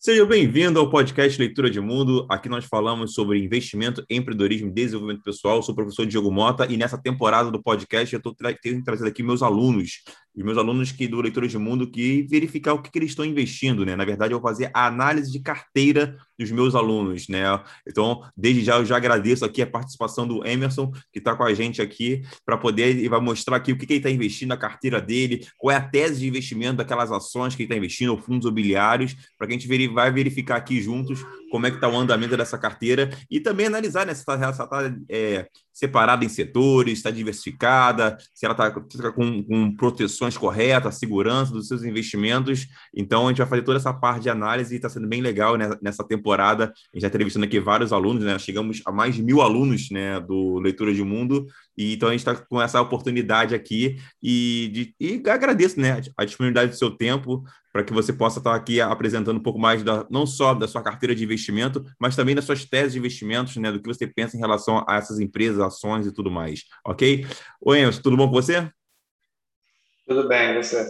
Seja bem-vindo ao podcast Leitura de Mundo. Aqui nós falamos sobre investimento, empreendedorismo e desenvolvimento pessoal. Eu sou o professor Diego Mota e nessa temporada do podcast eu estou tra trazendo aqui meus alunos, os meus alunos que do Leitura de Mundo que verificar o que, que eles estão investindo, né? Na verdade, eu vou fazer a análise de carteira dos meus alunos, né? Então, desde já eu já agradeço aqui a participação do Emerson que está com a gente aqui para poder e vai mostrar aqui o que, que ele está investindo na carteira dele, qual é a tese de investimento daquelas ações que ele está investindo, ou fundos imobiliários, para que a gente vai verificar aqui juntos como é que está o andamento dessa carteira e também analisar né, se está tá, é, separada em setores, está diversificada, se ela está com, com, proteções corretas, segurança dos seus investimentos. Então, a gente vai fazer toda essa parte de análise e está sendo bem legal né, nessa temporada. A gente está entrevistando aqui vários alunos, né? Chegamos a mais de mil alunos né, do Leitura de Mundo, e então a gente está com essa oportunidade aqui e, de, e agradeço né, a disponibilidade do seu tempo para que você possa estar aqui apresentando um pouco mais da, não só da sua carteira de investimento, mas também das suas teses de investimentos, né, do que você pensa em relação a essas empresas, ações e tudo mais, ok? Oi, Emerson, tudo bom com você? Tudo bem, você?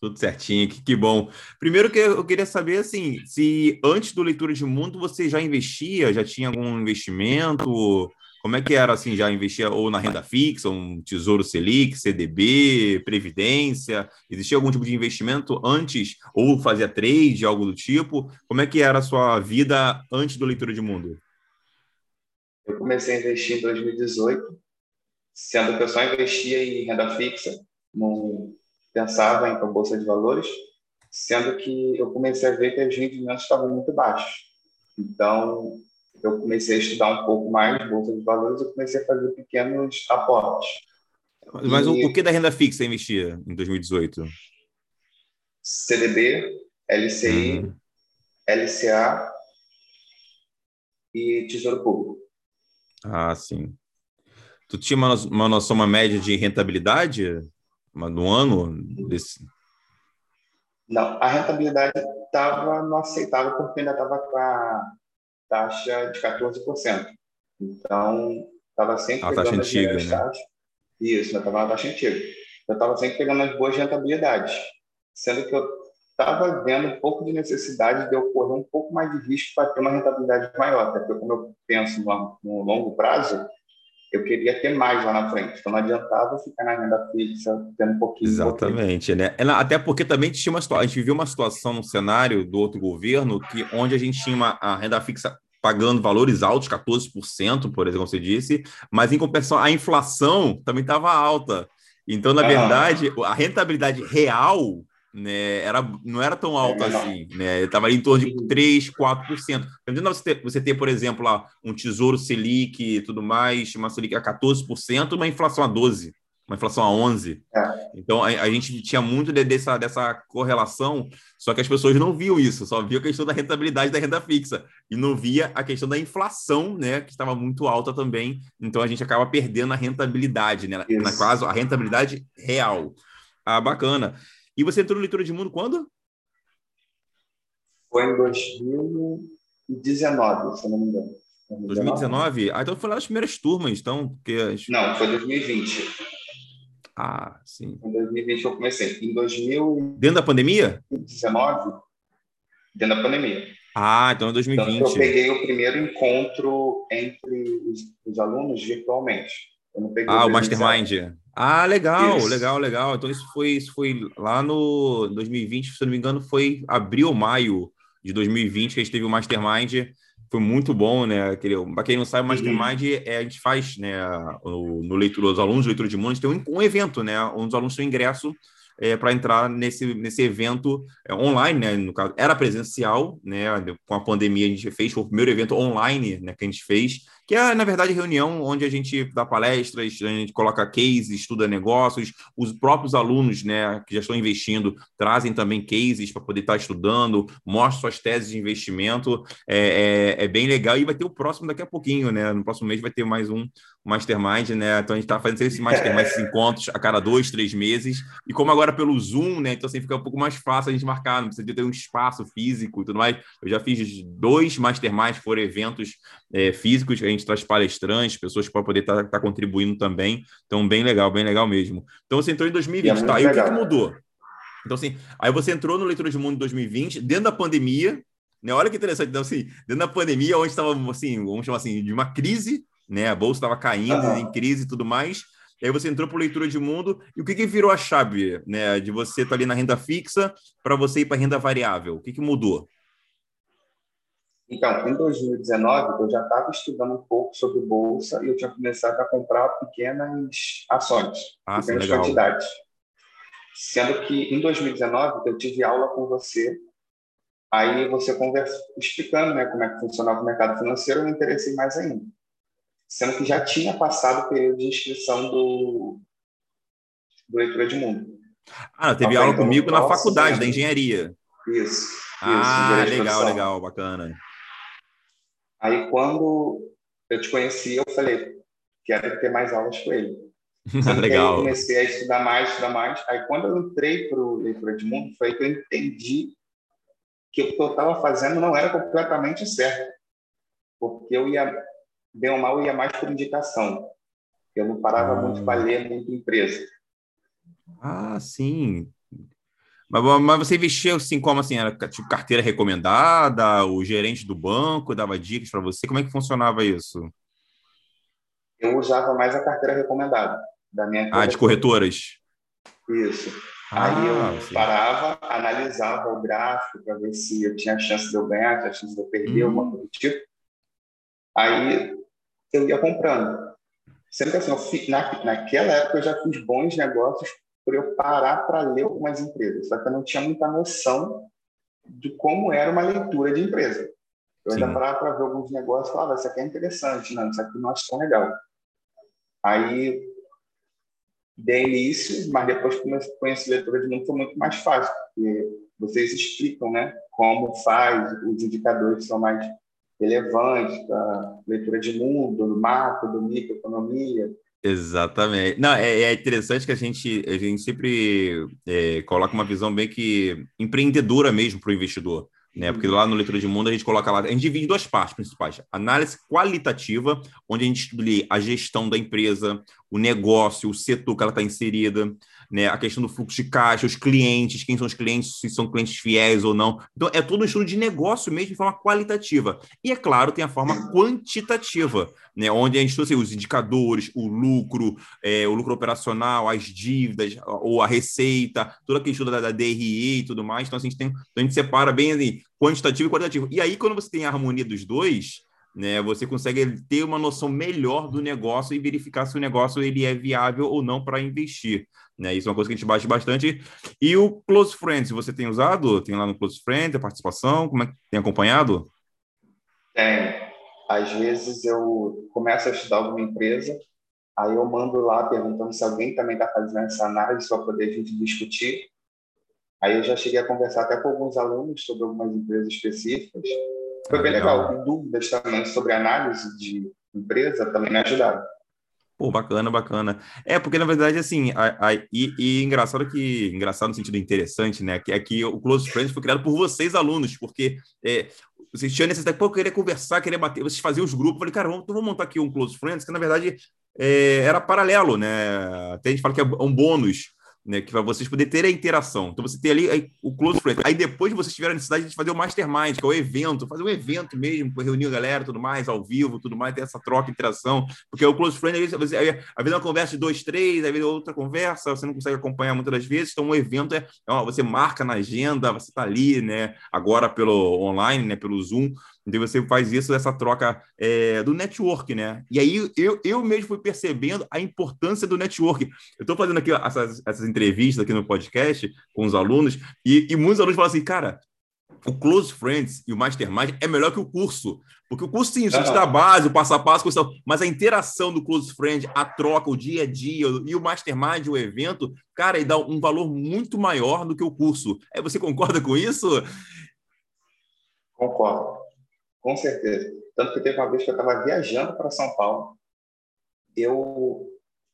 Tudo certinho, que, que bom. Primeiro que eu queria saber, assim, se antes do Leitura de Mundo você já investia, já tinha algum investimento, como é que era assim? Já investia ou na renda fixa, um tesouro Selic, CDB, Previdência? Existia algum tipo de investimento antes ou fazia trade, algo do tipo? Como é que era a sua vida antes do leitura de mundo? Eu comecei a investir em 2018, sendo que eu só investia em renda fixa, não pensava em bolsa de valores, sendo que eu comecei a ver que os rendimentos estavam muito baixos. Então, eu comecei a estudar um pouco mais bolsa de valores, eu comecei a fazer pequenos aportes. Mas e... o que da renda fixa investia em 2018? CDB, LCI, uhum. LCA e Tesouro Público. Ah, sim. Tu tinha uma, uma noção, uma média de rentabilidade no ano desse? Não, a rentabilidade estava não aceitável porque ainda estava com a taxa de 14%. Então, estava sempre a pegando taxa antiga, né? taxas. Isso, eu estava na taxa antiga. Eu estava sempre pegando as boas rentabilidades, sendo que eu estava vendo um pouco de necessidade de eu correr um pouco mais de risco para ter uma rentabilidade maior, porque como eu penso no, no longo prazo, eu queria ter mais lá na frente. Então não adiantava ficar na renda fixa, tendo um pouquinho. Exatamente, né? Até porque também tinha uma situação, a gente viu uma situação no cenário do outro governo que onde a gente tinha uma a renda fixa pagando valores altos, 14%, por exemplo, como você disse, mas em compensação a inflação também estava alta. Então, na ah. verdade, a rentabilidade real né, era, não era tão alto é assim, né? Estava em torno de 3, 4%. Entendeu? Você ter, você ter, por exemplo, lá, um tesouro Selic e tudo mais, uma Selic a 14%, uma inflação a 12%, uma inflação a 11%. É. Então, a, a, gente tinha muito de, dessa, dessa correlação, só que as pessoas não viam isso, só viam a questão da rentabilidade da renda fixa e não via a questão da inflação, né, que estava muito alta também. Então, a gente acaba perdendo a rentabilidade, né? Na caso, a rentabilidade real. Ah, bacana. E você entrou no Leitura de Mundo quando? Foi em 2019, se não me engano. 2019? Ah, então foi lá nas primeiras turmas, então. Porque... Não, foi 2020. Ah, sim. Em 2020 eu comecei. Em 2000... Dentro da pandemia? 2019, dentro da pandemia. Ah, então é 2020. Então, eu peguei o primeiro encontro entre os, os alunos virtualmente. ah, o Mastermind. Ah, legal, isso. legal, legal. Então isso foi, isso foi lá no 2020, se não me engano, foi abril ou maio de 2020 que a gente teve o Mastermind. Foi muito bom, né? Para quem não sabe, o Mastermind uhum. é, a gente faz, né? No, no leitura, os alunos leitura de mundo, tem um, um evento, né? Onde os alunos têm ingresso é, para entrar nesse, nesse evento é, online, né? No caso, era presencial, né? Com a pandemia a gente fez, foi o primeiro evento online né, que a gente fez que é, na verdade, reunião onde a gente dá palestras, a gente coloca cases, estuda negócios, os próprios alunos né, que já estão investindo trazem também cases para poder estar estudando, mostram suas teses de investimento, é, é, é, bem legal, e vai ter o próximo daqui a pouquinho, né? No próximo mês vai ter mais um Mastermind, né? Então a gente está fazendo esse Mastermind, esses encontros a cada dois, três meses, e como agora pelo Zoom, né? Então assim fica um pouco mais fácil a gente marcar, não precisa ter um espaço físico e tudo mais. Eu já fiz dois Masterminds, foram eventos é, físicos, a gente traz palestrantes, pessoas para poder estar tá, tá contribuindo também. Então, bem legal, bem legal mesmo. Então, você entrou em 2020, é tá? E o que, que, mudou? Então, assim, aí você entrou no Leitura de Mundo em 2020, dentro da pandemia, Né? Olha que interessante. Então, assim, dentro da pandemia, onde estava, assim, vamos chamar assim, de uma crise, né? A bolsa estava caindo, uhum. em crise e tudo mais. E aí você entrou para leitura de mundo. E o que, que virou a chave, né? De você estar tá ali na renda fixa para você ir para renda variável? O que, que mudou? Então, em 2019, eu já estava estudando um pouco sobre bolsa e eu tinha começado a comprar pequenas ações, ah, pequenas legal. quantidades. Sendo que em 2019 eu tive aula com você, aí você conversa, explicando né, como é que funcionava o mercado financeiro, eu me interessei mais ainda. Sendo que já tinha passado o período de inscrição do, do Leitura de Mundo. Ah, teve então, aula comigo na faculdade da engenharia. Isso. Ah, isso, legal, legal, bacana. Aí, quando eu te conheci, eu falei, quero ter mais aulas com ele. Legal. Aí eu comecei a estudar mais, estudar mais. Aí, quando eu entrei para o Leitura de Mundo, foi que eu entendi que o que eu estava fazendo não era completamente certo. Porque eu ia, bem ou mal, eu ia mais por indicação. Eu não parava ah. muito para ler muito empresa. Ah, sim. Mas, mas você investiu assim, como assim? Era tipo carteira recomendada? O gerente do banco dava dicas para você? Como é que funcionava isso? Eu usava mais a carteira recomendada da minha Ah, de corretoras? Isso. Ah, Aí eu sim. parava, analisava o gráfico para ver se eu tinha chance de eu ganhar, tinha chance de eu perder, hum. alguma coisa do tipo. Aí eu ia comprando. Sendo que assim, eu, na, naquela época eu já fiz bons negócios por eu parar para ler algumas empresas. Só que eu não tinha muita noção de como era uma leitura de empresa. Eu ainda parava para ver alguns negócios e falava, isso aqui é interessante, não, isso aqui não acho tão legal. Aí dei início, mas depois que a leitura de mundo foi muito mais fácil, porque vocês explicam né, como faz, os indicadores são mais relevantes para leitura de mundo, do macro, do microeconomia, Exatamente. Não, é, é, interessante que a gente, a gente sempre é, coloca uma visão bem que empreendedora mesmo para o investidor. Né? Porque lá no Leitura de Mundo a gente coloca lá, a gente divide duas partes principais: análise qualitativa, onde a gente estuda a gestão da empresa, o negócio, o setor que ela está inserida, né, a questão do fluxo de caixa, os clientes, quem são os clientes, se são clientes fiéis ou não. Então, é todo um estudo de negócio mesmo de forma qualitativa. E, é claro, tem a forma quantitativa, né, onde a gente estuda assim, os indicadores, o lucro, é, o lucro operacional, as dívidas, ou a receita, toda a questão da, da DRE e tudo mais. Então, assim, a gente, tem, então, a gente separa bem assim, quantitativo e qualitativo. E aí, quando você tem a harmonia dos dois, né, você consegue ter uma noção melhor do negócio e verificar se o negócio ele é viável ou não para investir. Né? Isso é uma coisa que a gente bate bastante. E o Close Friends, você tem usado? Tem lá no Close Friends a participação? Como é que tem acompanhado? Tem. Às vezes eu começo a estudar alguma empresa, aí eu mando lá perguntando se alguém também está fazendo essa análise para poder a gente discutir. Aí eu já cheguei a conversar até com alguns alunos sobre algumas empresas específicas. Foi bem legal. legal. Dúvidas também sobre análise de empresa também me ajudaram. Pô, bacana, bacana. É, porque na verdade, assim, a, a, e, e, engraçado que, engraçado no sentido interessante, né, que é que o Close Friends foi criado por vocês, alunos, porque é, vocês tinham necessidade, pô, querer conversar, querer bater, vocês faziam os grupos, eu falei, cara, vamos, então vamos montar aqui um Close Friends, que na verdade é, era paralelo, né, até a gente fala que é um bônus, né, que vocês poderem ter a interação. Então você tem ali aí, o close friends. Aí depois vocês tiveram a necessidade de fazer o mastermind, que é o evento, fazer um evento mesmo, reunir a galera, tudo mais, ao vivo, tudo mais, ter essa troca, interação, porque o close friend, às vezes, às vezes é uma conversa de dois, três, às vezes outra conversa, você não consegue acompanhar muitas das vezes. Então o evento é, ó, você marca na agenda, você está ali, né, agora pelo online, né, pelo Zoom, então você faz isso, essa troca é, do network, né? E aí eu, eu mesmo fui percebendo a importância do network. Eu estou fazendo aqui essas, essas entrevistas aqui no podcast com os alunos, e, e muitos alunos falam assim, cara, o Close Friends e o Mastermind é melhor que o curso. Porque o curso, sim, isso te dá base, o passo a passo, mas a interação do Close Friend, a troca, o dia a dia e o Mastermind, o evento, cara, ele dá um valor muito maior do que o curso. É, você concorda com isso? Concordo. Com certeza. Tanto que teve uma vez que eu estava viajando para São Paulo, eu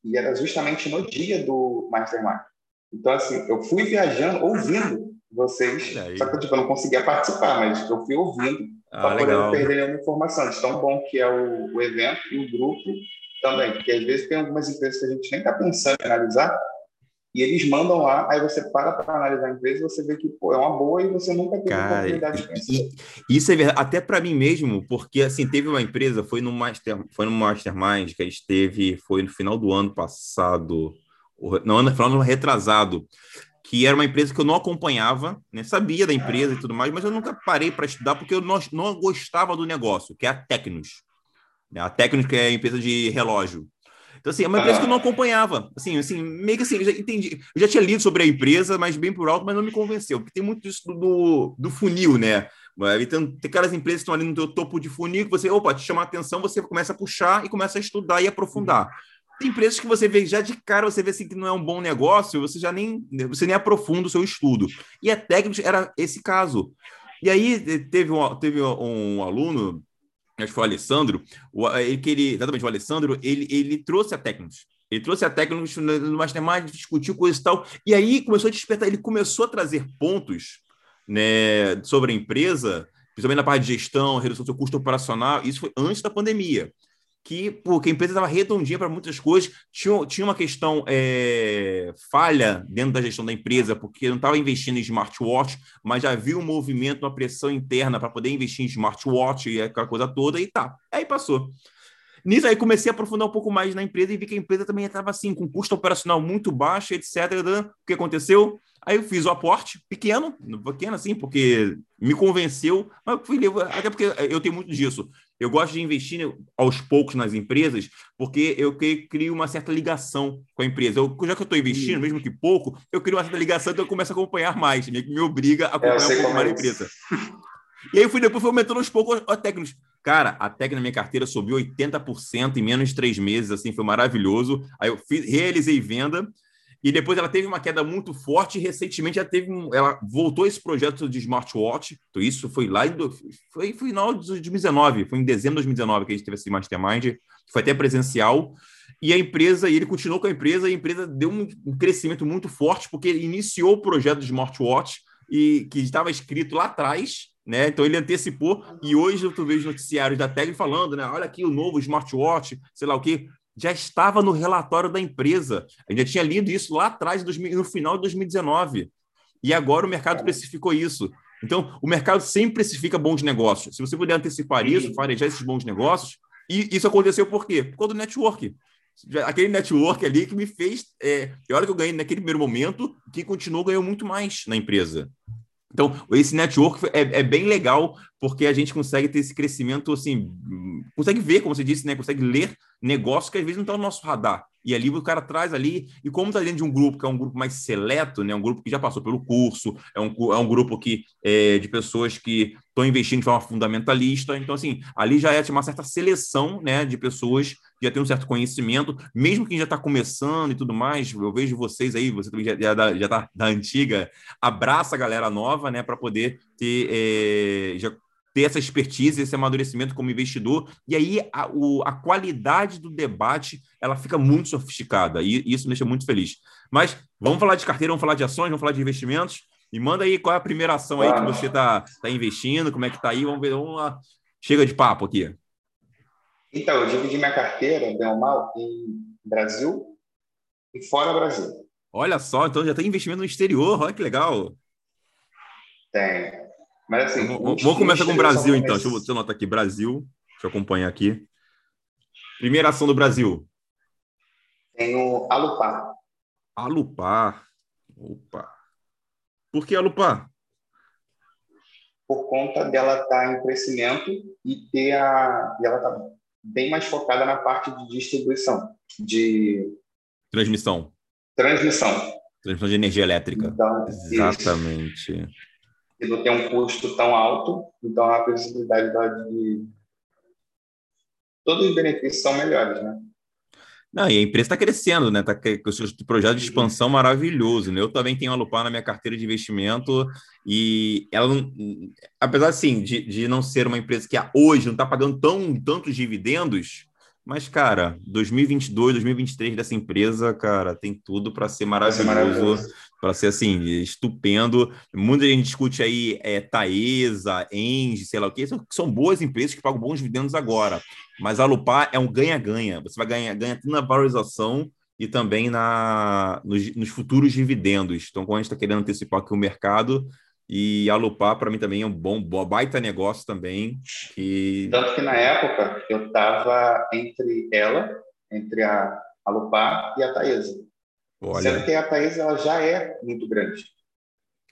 e era justamente no dia do Mastermind. Então, assim, eu fui viajando, ouvindo vocês, só que tipo, eu não conseguia participar, mas eu fui ouvindo ah, para poder não perder nenhuma informação. De tão bom que é o, o evento e o grupo também, porque às vezes tem algumas empresas que a gente nem está pensando em analisar, e eles mandam lá, aí você para para analisar a empresa e você vê que pô, é uma boa e você nunca teve Cara, oportunidade de conhecer. Isso é verdade, até para mim mesmo, porque assim, teve uma empresa, foi no Master, foi no Mastermind que a gente teve, foi no final do ano passado, não, no final do ano retrasado, que era uma empresa que eu não acompanhava, né? sabia da empresa e tudo mais, mas eu nunca parei para estudar porque eu não, não gostava do negócio, que é a Tecnos. Né? A Tecnos que é a empresa de relógio. Então, assim, é uma empresa que eu não acompanhava. Assim, assim, meio que assim, eu já entendi. Eu já tinha lido sobre a empresa, mas bem por alto, mas não me convenceu. Porque tem muito isso do, do funil, né? Então, tem aquelas empresas que estão ali no teu topo de funil que você, opa, te chama a atenção, você começa a puxar e começa a estudar e aprofundar. Tem empresas que você vê já de cara, você vê assim que não é um bom negócio, você já nem, você nem aprofunda o seu estudo. E a técnica era esse caso. E aí teve um, teve um aluno acho que foi o Alessandro, o, ele, que ele, exatamente, o Alessandro, ele, ele trouxe a Tecnos. Ele trouxe a Tecnos no Mastermind, discutiu coisas e tal, e aí começou a despertar, ele começou a trazer pontos né, sobre a empresa, principalmente na parte de gestão, redução do seu custo operacional, isso foi antes da pandemia que, porque a empresa estava redondinha para muitas coisas, tinha, tinha uma questão é, falha dentro da gestão da empresa, porque não estava investindo em smartwatch, mas já havia um movimento, uma pressão interna para poder investir em smartwatch e aquela coisa toda, e tá. Aí passou. Nisso aí comecei a aprofundar um pouco mais na empresa e vi que a empresa também estava assim, com custo operacional muito baixo, etc. O que aconteceu? Aí eu fiz o aporte pequeno, pequeno assim, porque me convenceu, mas fui, até porque eu tenho muito disso. Eu gosto de investir aos poucos nas empresas, porque eu crio uma certa ligação com a empresa. Eu, já que eu estou investindo, mesmo que pouco, eu crio uma certa ligação, então eu começo a acompanhar mais, me, me obriga a é, acompanhar um pouco mais a empresa. E aí eu fui depois fui aumentando aos poucos a técnicos. Cara, a técnica na minha carteira subiu 80% em menos de três meses, assim, foi maravilhoso. Aí eu fiz, realizei venda e depois ela teve uma queda muito forte e recentemente ela teve um, ela voltou esse projeto de smartwatch. Então isso foi lá em foi, final de 2019, foi em dezembro de 2019 que a gente teve esse mastermind, foi até presencial. E a empresa, e ele continuou com a empresa, e a empresa deu um, crescimento muito forte porque ele iniciou o projeto de smartwatch e que estava escrito lá atrás, né? Então ele antecipou e hoje eu vejo noticiários da Tag falando, né? Olha aqui o novo smartwatch, sei lá o que já estava no relatório da empresa. A gente já tinha lido isso lá atrás, no final de 2019. E agora o mercado precificou isso. Então, o mercado sempre precifica bons negócios. Se você puder antecipar isso, farejar esses bons negócios, e isso aconteceu por quê? Por conta do network. Aquele network ali que me fez. É, a hora que eu ganhei naquele primeiro momento, quem continuou ganhou muito mais na empresa. Então, esse network é, é, bem legal, porque a gente consegue ter esse crescimento, assim, consegue ver, como você disse, né? Consegue ler negócios que às vezes não estão no nosso radar. E ali o cara traz ali, e como está dentro de um grupo que é um grupo mais seleto, né, um grupo que já passou pelo curso, é um, é um grupo que, é, de pessoas que estão investindo de forma fundamentalista, então assim, ali já é uma certa seleção né, de pessoas já têm um certo conhecimento, mesmo quem já está começando e tudo mais, eu vejo vocês aí, você também já está já tá da antiga, abraça a galera nova, né, para poder ter, é, já ter essa expertise, esse amadurecimento como investidor, e aí a, o, a qualidade do debate ela fica muito sofisticada, e, e isso me deixa muito feliz. Mas vamos falar de carteira, vamos falar de ações, vamos falar de investimentos, e manda aí qual é a primeira ação aí que você está tá investindo, como é que está aí, vamos ver, vamos lá. Chega de papo aqui. Então, eu dividi minha carteira, bem ou mal, em Brasil e fora Brasil. Olha só, então já tem investimento no exterior, olha que legal. Tem. Mas assim. Vamos, vamos começar com o Brasil, então. Deixa eu, deixa eu anotar aqui. Brasil. Deixa eu acompanhar aqui. Primeira ação do Brasil. Tem o Alupar. Alupar. Opa. Por que Alupar? Por conta dela estar tá em crescimento e ter a. E ela está bem mais focada na parte de distribuição. De. Transmissão. Transmissão. Transmissão de energia elétrica. Então, Exatamente. Isso e não tem um custo tão alto, então a possibilidade de todos os benefícios são melhores, né? Não, e a empresa está crescendo, né? Está com seus projetos de expansão maravilhoso. Né? Eu também tenho a Lupar na minha carteira de investimento e ela, apesar assim de, de não ser uma empresa que hoje não está pagando tão tantos dividendos, mas, cara, 2022, 2023 dessa empresa, cara, tem tudo para ser maravilhoso, para ser assim, estupendo. Muita gente discute aí é, Taesa, Engie, sei lá o que, são, são boas empresas que pagam bons dividendos agora. Mas a Lupar é um ganha-ganha. Você vai ganhar ganha na valorização e também na, nos, nos futuros dividendos. Então, quando a gente está querendo antecipar aqui o mercado, e a Lupar, para mim, também é um bom, baita negócio também. Que... Tanto que na época eu estava entre ela, entre a, a Lupar e a Taesa. Olha. Sendo que a Taesa ela já é muito grande.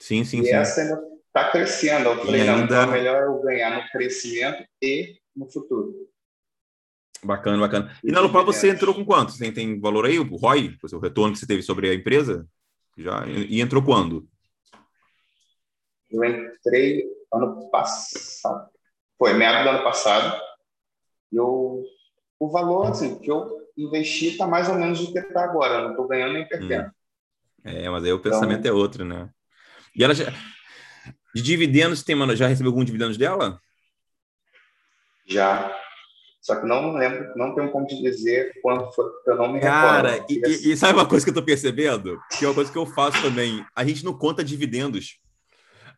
Sim, sim, e sim. essa ainda está crescendo. Eu falei, ainda... não, então é melhor eu ganhar no crescimento e no futuro. Bacana, bacana. E, e na Lupar você entrou com quanto? Você tem valor aí, o ROI, o retorno que você teve sobre a empresa? Já, e entrou quando? Eu entrei ano passado. Foi, meados do ano passado. Eu, o valor assim, que eu investi está mais ou menos do que está agora. Eu não estou ganhando nem perdendo. Hum. É, mas aí o pensamento então, é outro, né? E ela já. De dividendos, tem, mano, já recebeu algum dividendos dela? Já. Só que não lembro, não tenho como te dizer quanto foi, eu não me Cara, recordo. Cara, e, e, sabe uma coisa que eu tô percebendo? Que é uma coisa que eu faço também. A gente não conta dividendos.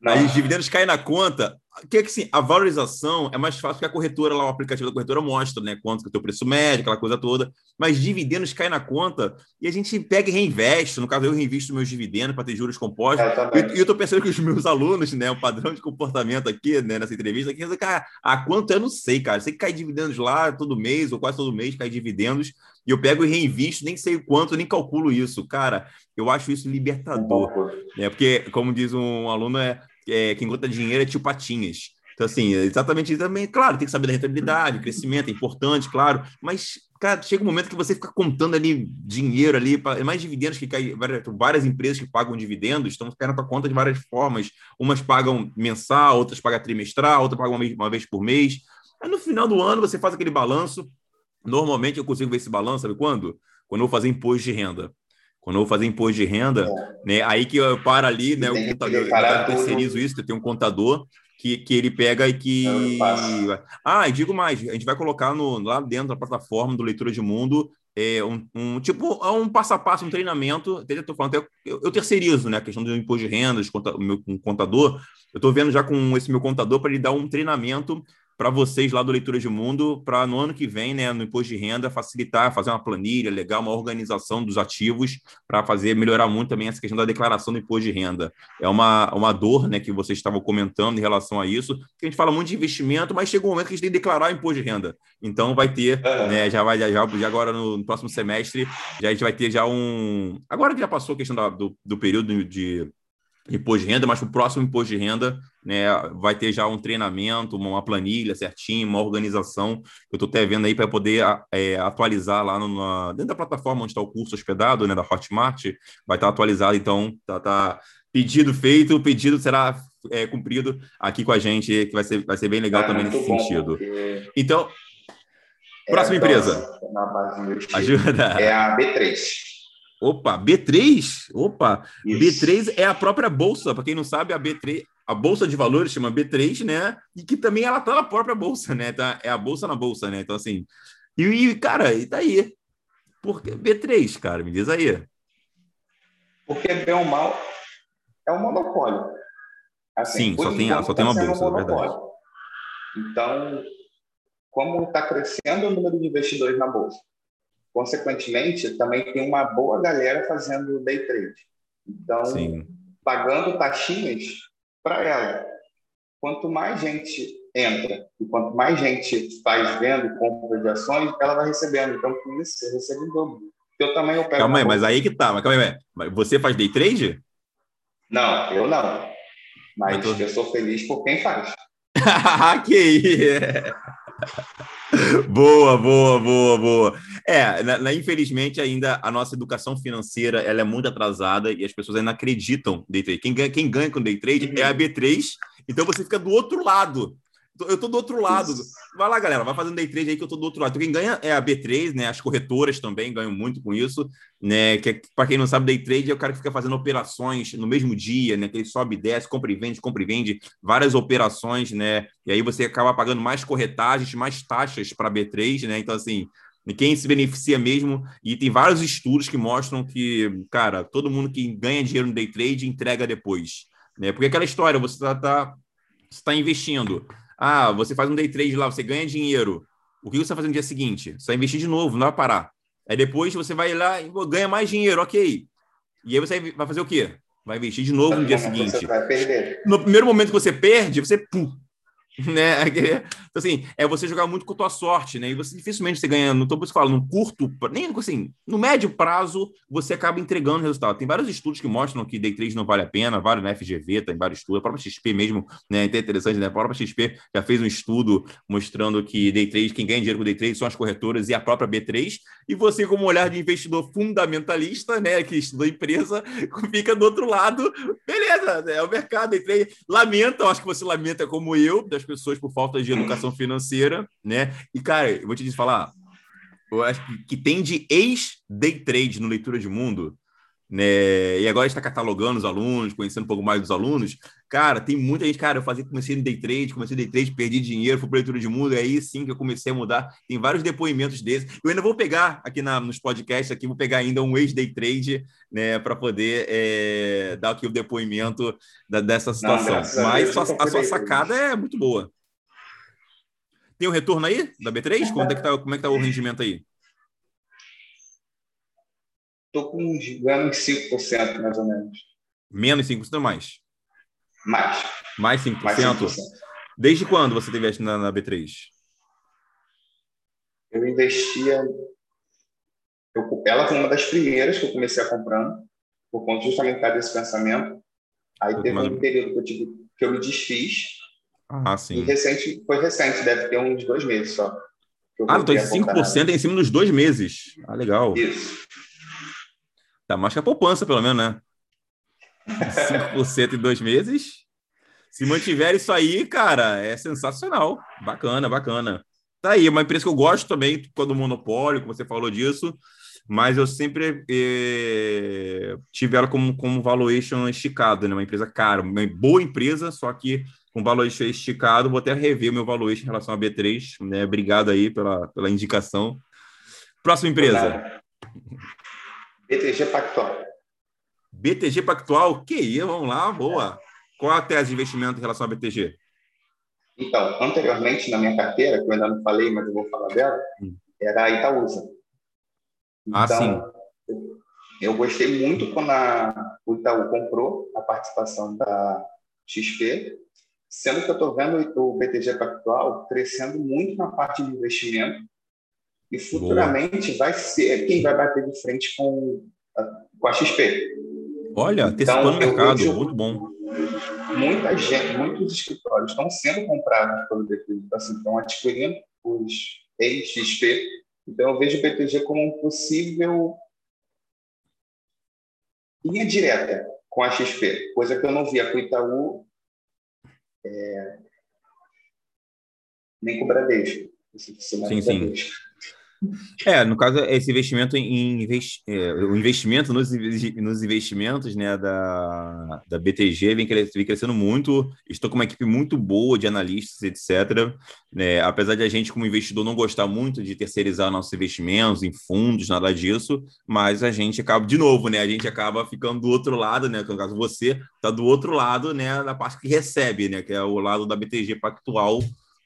Aí os dividendos caem na conta. Que é que assim, a valorização é mais fácil que a corretora lá, o aplicativo da corretora mostra, né? Quanto que é o teu preço médio, aquela coisa toda. Mas dividendos caem na conta e a gente pega e reinveste. No caso, eu reinvisto meus dividendos para ter juros compostos. E eu estou pensando que os meus alunos, né? O padrão de comportamento aqui, né? Nessa entrevista, aqui, cara, a quanto eu não sei, cara. Sei que cai dividendos lá todo mês, ou quase todo mês cai dividendos. E eu pego e reinvisto, nem sei o quanto, nem calculo isso. Cara, eu acho isso libertador. Né? Porque, como diz um aluno, é é, quem conta dinheiro é tio Patinhas. Então, assim, é exatamente isso também. Claro, tem que saber da rentabilidade, crescimento é importante, claro, mas, cara, chega um momento que você fica contando ali dinheiro ali, é mais dividendos que caem, várias empresas que pagam dividendos estão caindo na tua conta de várias formas. Umas pagam mensal, outras pagam trimestral, outras pagam uma vez, uma vez por mês. Aí no final do ano você faz aquele balanço. Normalmente eu consigo ver esse balanço, sabe quando? Quando eu vou fazer imposto de renda. Quando eu vou fazer imposto de renda, é. né, aí que eu paro ali, né, o contador, eu terceirizo isso, eu tenho um contador que, que ele pega e que. Ah, e digo mais, a gente vai colocar no, lá dentro da plataforma do Leitura de Mundo é, um, um, tipo é um passo a passo, um treinamento. Até eu, falando, até eu, eu, terceirizo né, a questão do imposto de renda, de conta, meu, um contador. Eu estou vendo já com esse meu contador para ele dar um treinamento para vocês lá do Leitura de Mundo, para no ano que vem, né, no imposto de renda, facilitar, fazer uma planilha legal, uma organização dos ativos, para fazer melhorar muito também essa questão da declaração do imposto de renda. É uma, uma dor né, que vocês estavam comentando em relação a isso, que a gente fala muito de investimento, mas chega um momento que a gente tem que declarar o imposto de renda. Então vai ter, né, já vai já, já agora no, no, próximo semestre, já a gente vai ter já um. Agora que já passou a questão da, do, do período de imposto de renda, mas para o próximo imposto de renda, né, vai ter já um treinamento, uma planilha certinho, uma organização. Eu estou até vendo aí para poder é, atualizar lá no, na, dentro da plataforma onde está o curso hospedado, né, da Hotmart, vai estar tá atualizado, então tá, tá pedido feito, o pedido será é, cumprido aqui com a gente, que vai ser, vai ser bem legal também nesse bom, sentido. Então, próxima é, empresa. Ajuda. É a B3. Opa, B3? Opa, Isso. B3 é a própria bolsa, para quem não sabe, a B3, a bolsa de valores chama B3, né? E que também ela tá na própria bolsa, né? Tá, é a bolsa na bolsa, né? Então assim, e, cara, e daí? Tá Por que B3, cara? Me diz aí. Porque bem ou mal é um monopólio. Assim, Sim, só tem, só tem uma tá bolsa, um é verdade. Então, como está crescendo o número de investidores na bolsa, Consequentemente, também tem uma boa galera fazendo day trade. Então, Sim. pagando taxinhas para ela. Quanto mais gente entra e quanto mais gente faz vendo compra de ações, ela vai recebendo. Então, com isso, você recebe o dobro. Eu também eu pego Calma aí, mas aí que tá. Mas calma aí, você faz day trade? Não, eu não. Mas eu, tô... eu sou feliz por quem faz. que boa, boa, boa, boa. É, na, na, infelizmente ainda a nossa educação financeira ela é muito atrasada e as pessoas ainda acreditam day trade. Quem ganha, quem ganha com day trade uhum. é a B3, então você fica do outro lado. Eu tô do outro lado. Vai lá, galera, vai fazendo day trade aí que eu tô do outro lado. Então, quem ganha é a B3, né? As corretoras também ganham muito com isso, né? Que é, para quem não sabe, day trade é o cara que fica fazendo operações no mesmo dia, né? Que ele sobe e desce, compra e vende, compra e vende, várias operações, né? E aí você acaba pagando mais corretagens, mais taxas para B3, né? Então, assim, quem se beneficia mesmo, e tem vários estudos que mostram que, cara, todo mundo que ganha dinheiro no day trade entrega depois. Né? Porque aquela história, você está tá, tá investindo ah, você faz um day trade lá, você ganha dinheiro. O que você vai fazer no dia seguinte? Você vai investir de novo, não vai parar. Aí depois você vai lá e ganha mais dinheiro, ok. E aí você vai fazer o quê? Vai investir de novo no dia seguinte. Você vai perder. No primeiro momento que você perde, você pum, né? Então, assim, é você jogar muito com a tua sorte, né? E você dificilmente você ganha, não isso falando, num curto, nem assim, no médio prazo, você acaba entregando resultado. Tem vários estudos que mostram que day trade não vale a pena, vários na FGV, tem vários estudos, a própria XP mesmo, né? É interessante, né? A própria XP já fez um estudo mostrando que day trade, quem ganha dinheiro com day trade são as corretoras e a própria B3, e você, como olhar de investidor fundamentalista, né, que estudou empresa, fica do outro lado, beleza, né? É o mercado day trade. Lamenta, eu acho que você lamenta como eu, das pessoas por falta de educação financeira, né? E, cara, eu vou te falar, eu acho que, que tem de ex-day trade no Leitura de Mundo, né? E agora está catalogando os alunos, conhecendo um pouco mais dos alunos. Cara, tem muita gente, cara, eu fazia, comecei no day trade, comecei no day trade, perdi dinheiro, fui para leitura de mundo, é aí sim que eu comecei a mudar. Tem vários depoimentos desses. Eu ainda vou pegar aqui na, nos podcasts aqui, vou pegar ainda um ex-day trade, né, para poder é, dar aqui o depoimento da, dessa situação. Não, Mas a, a sua sacada é muito boa. Tem um retorno aí da B3? Como é que tá, como é que tá o rendimento aí? Estou com uns, menos 5%, mais ou menos. Menos 5% ou mais? Mais. Mais 5%? Mais 5%. Desde quando você investe na, na B3? Eu investia. Eu, ela foi uma das primeiras que eu comecei a comprando, por conta justamente desse pensamento. Aí eu teve um período que eu, tive, que eu me desfiz. Ah, sim. E recente, foi recente, deve ter uns dois meses só. Ah, então 5% é em cima dos dois meses. Ah, legal. Isso. Tá mais que a poupança, pelo menos, né? 5% em dois meses. Se mantiver isso aí, cara, é sensacional. Bacana, bacana. Tá aí, uma empresa que eu gosto também, quando monopólio, que você falou disso, mas eu sempre eh, tive ela como, como valuation esticado, né? Uma empresa cara, uma boa empresa, só que com valuation esticado, vou até rever meu valuation em relação à B3, né? Obrigado aí pela, pela indicação. Próxima empresa. BTG Pactual. BTG Pactual, que ia, vamos lá, boa. Qual a tese de investimento em relação à BTG? Então, anteriormente na minha carteira, que eu ainda não falei, mas eu vou falar dela, hum. era a Itaúsa. Ah, então, ah, sim. Eu gostei muito quando a, o Itaú comprou a participação da XP, sendo que eu estou vendo o BTG Pactual crescendo muito na parte de investimento e futuramente Boa. vai ser quem vai bater de frente com a, com a XP. Olha, antecipando então, o mercado, muito bom. Muita gente, muitos escritórios estão sendo comprados pelo BTG, assim, estão adquirindo os ex-XP. Então, eu vejo o BTG como um possível linha direta com a XP, coisa que eu não via com o Itaú é, nem com o Bradesco. Sim, sim. É, no caso, esse investimento em investi é, o investimento nos, nos investimentos né, da, da BTG vem, crescendo muito. Estou com uma equipe muito boa de analistas, etc. Né, apesar de a gente, como investidor, não gostar muito de terceirizar nossos investimentos em fundos, nada disso, mas a gente acaba, de novo, né? A gente acaba ficando do outro lado, né? No caso, você está do outro lado, né? Na parte que recebe, né? Que é o lado da BTG Pactual.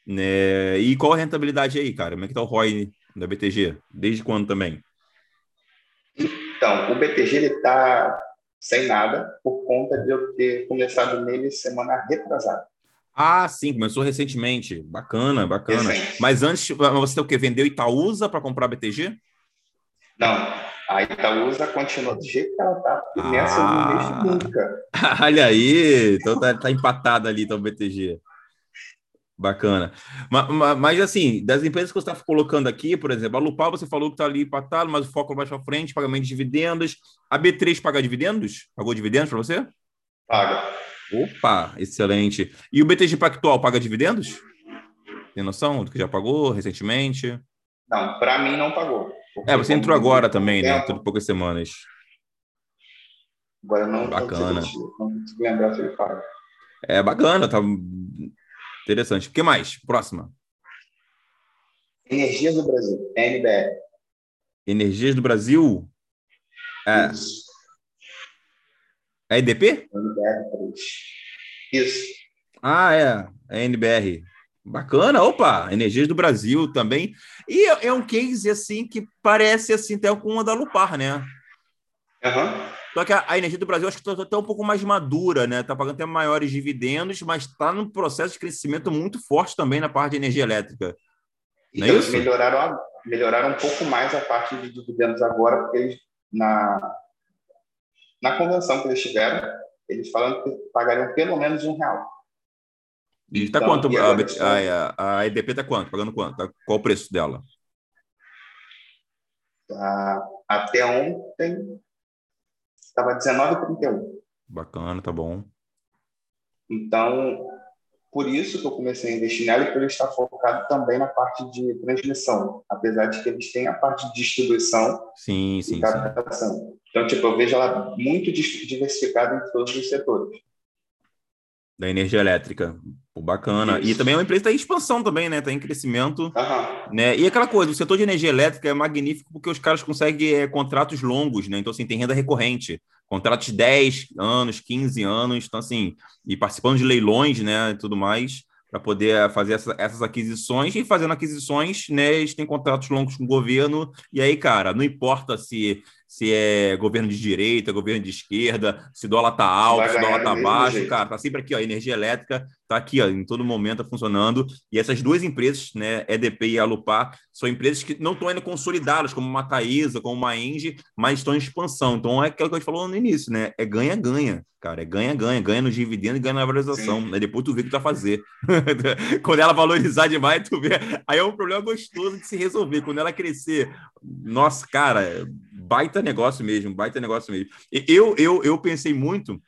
Né? E qual a rentabilidade aí, cara? Como é que tá o ROI da BTG? Desde quando também? Então, o BTG está sem nada por conta de eu ter começado nele semana retrasada. Ah, sim, começou recentemente. Bacana, bacana. Recente. Mas antes, você tem o quê? Vendeu Itaúsa para comprar a BTG? Não, a Itaúsa continua do jeito que ela está. Ah. Nessa não mexo nunca. Olha aí, então tá, tá empatada ali, então, o BTG. Bacana. Mas, mas, assim, das empresas que você está colocando aqui, por exemplo, a Lupal você falou que está ali empatado, mas o foco mais para frente, pagamento de dividendos. A B3 paga dividendos? Pagou dividendos para você? Paga. Opa, excelente. E o BTG Pactual paga dividendos? Tem noção do que já pagou recentemente? Não, para mim não pagou. É, você entrou agora também, né? Tudo poucas semanas. Agora não. Bacana. Não consigo lembrar se ele paga. É bacana, tá Interessante. O que mais? Próxima. Energias do Brasil, NBR. Energias do Brasil? É. Isso. É EDP? NBR 3. Isso. Ah, é. É NBR. Bacana, opa, Energias do Brasil também. E é, é um case assim que parece assim até com uma da Lupar, né? Uhum. Só que a, a, energia do Brasil acho que está até um pouco mais madura, né? Está pagando até maiores dividendos, mas está num processo de crescimento muito forte também na parte de energia elétrica. Não é isso? Melhoraram, melhoraram um pouco mais a parte de dividendos agora, porque eles, na, na convenção que eles tiveram, eles falaram que pagariam pelo menos um real. E está então, quanto? A, a, a, EDP está quanto? Pagando quanto? Tá, qual o preço dela? Tá, até ontem estava 19,31. Bacana, tá bom. Então, por isso que eu comecei a investir nela e por ele estar focado também na parte de transmissão, apesar de que eles têm a parte de distribuição sim, sim, e captação. Sim. Então, tipo, eu vejo ela muito diversificada em todos os setores. Da energia elétrica. Pô, bacana. Isso. E também é uma empresa que está em expansão também, né? Está em crescimento. Uhum. Né? E aquela coisa, o setor de energia elétrica é magnífico porque os caras conseguem é, contratos longos, né? Então, assim, tem renda recorrente. Contratos de 10 anos, 15 anos. Então, assim, e participando de leilões, né? E tudo mais para poder fazer essa, essas aquisições e fazendo aquisições, né, eles têm contratos longos com o governo e aí, cara, não importa se se é governo de direita, governo de esquerda, se dólar tá alto, se dólar tá baixo, jeito. cara, tá sempre aqui, ó, energia elétrica tá aqui, ó, em todo momento tá funcionando. E essas duas empresas, né, EDP e Alupar, são empresas que não estão ainda consolidadas, como uma Taesa, como uma Engie, mas estão em expansão. Então é aquilo que a gente falou no início, né? É ganha-ganha, cara, é ganha-ganha, ganha no dividendo e ganha na valorização. Aí depois tu vê o que tu vai fazer. Quando ela valorizar demais, tu vê. Aí é um problema gostoso de se resolver. Quando ela crescer, nossa, cara, baita negócio mesmo, baita negócio mesmo. Eu, eu, eu pensei muito,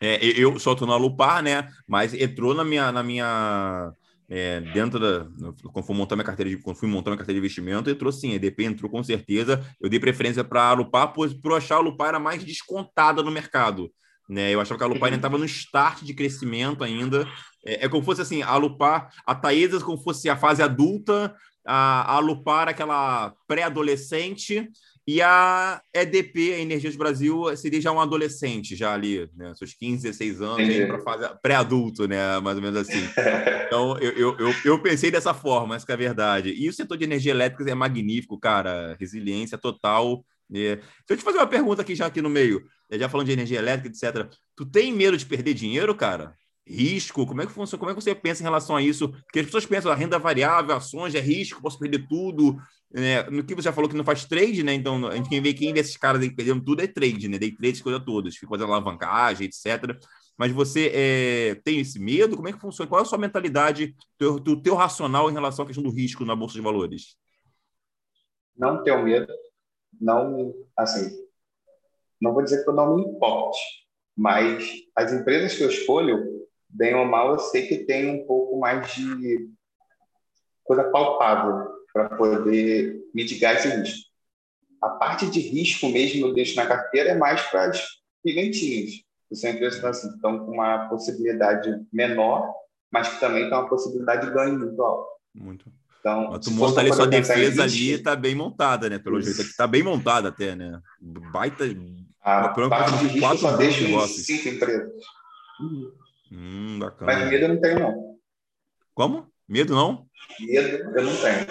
é, eu só estou na Lupar, né? Mas entrou na minha, na minha é, dentro da. Quando fui montar minha carteira de, quando fui montar minha carteira de investimento, entrou sim, a EDP entrou com certeza. Eu dei preferência para a Lupar, pois por achar a Lupar era mais descontada no mercado. Né? Eu achava que a Lupar ainda estava no start de crescimento ainda. É, é, como fosse assim, a Lupar, a Taesa como fosse a fase adulta, a, a Lupar aquela pré-adolescente, e a EDP, a Energias Brasil, seria já um adolescente, já ali, né? Seus 15, 16 anos, para fase pré-adulto, né? Mais ou menos assim. Então, eu, eu, eu, pensei dessa forma, essa é a verdade. E o setor de energia elétrica é magnífico, cara. Resiliência total. Né? Deixa eu te fazer uma pergunta aqui já aqui no meio. Já falando de energia elétrica, etc. Tu tem medo de perder dinheiro, cara? Risco? Como é que funciona? Como é que você pensa em relação a isso? Porque as pessoas pensam a renda variável, ações, é risco, posso perder tudo. Né? No que você já falou que não faz trade, né? Então, a gente quem vê quem desses caras aí perdendo tudo é trade, né? Day trade, coisa todas, fica fazendo alavancagem, etc. Mas você é, tem esse medo? Como é que funciona? Qual é a sua mentalidade, o teu, teu racional em relação à questão do risco na Bolsa de Valores? Não tenho medo. Não, assim, não vou dizer que eu não me importe, mas as empresas que eu escolho, bem ou mal, eu sei que tem um pouco mais de coisa palpável para poder mitigar esse risco. A parte de risco mesmo eu deixo na carteira é mais para as pimentinhas, empresas que assim, estão com uma possibilidade menor, mas que também tem uma possibilidade de ganho muito alto. Muito. Então, mas tu monta ali sua defesa ali, está bem montada, né? Pelo Isso. jeito está bem montada até, né? Baita. A parte de risco só deixa em cinco empresas. Hum, bacana. Mas medo eu não tenho, não. Como? Medo não? Medo eu não tenho.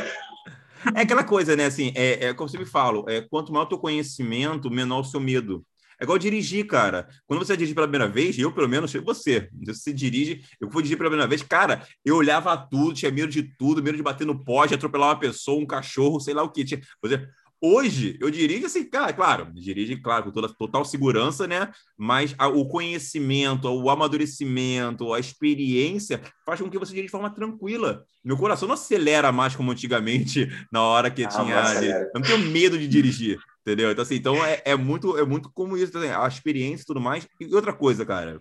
É aquela coisa, né? Assim, é, é como eu sempre falo, é, quanto maior o teu conhecimento, menor o seu medo. É igual dirigir, cara. Quando você dirige pela primeira vez, eu, pelo menos, você, você dirige, eu fui dirigir pela primeira vez, cara, eu olhava tudo, tinha medo de tudo, medo de bater no poste, atropelar uma pessoa, um cachorro, sei lá o que. Tinha, você, Hoje, eu dirijo assim, cara, claro, dirige, claro, com toda total segurança, né? Mas a, o conhecimento, o amadurecimento, a experiência faz com que você dirija de forma tranquila. Meu coração não acelera mais como antigamente, na hora que ah, tinha. Eu não tenho medo de dirigir, entendeu? Então, assim, então é, é, muito, é muito como isso, assim, a experiência e tudo mais. E outra coisa, cara,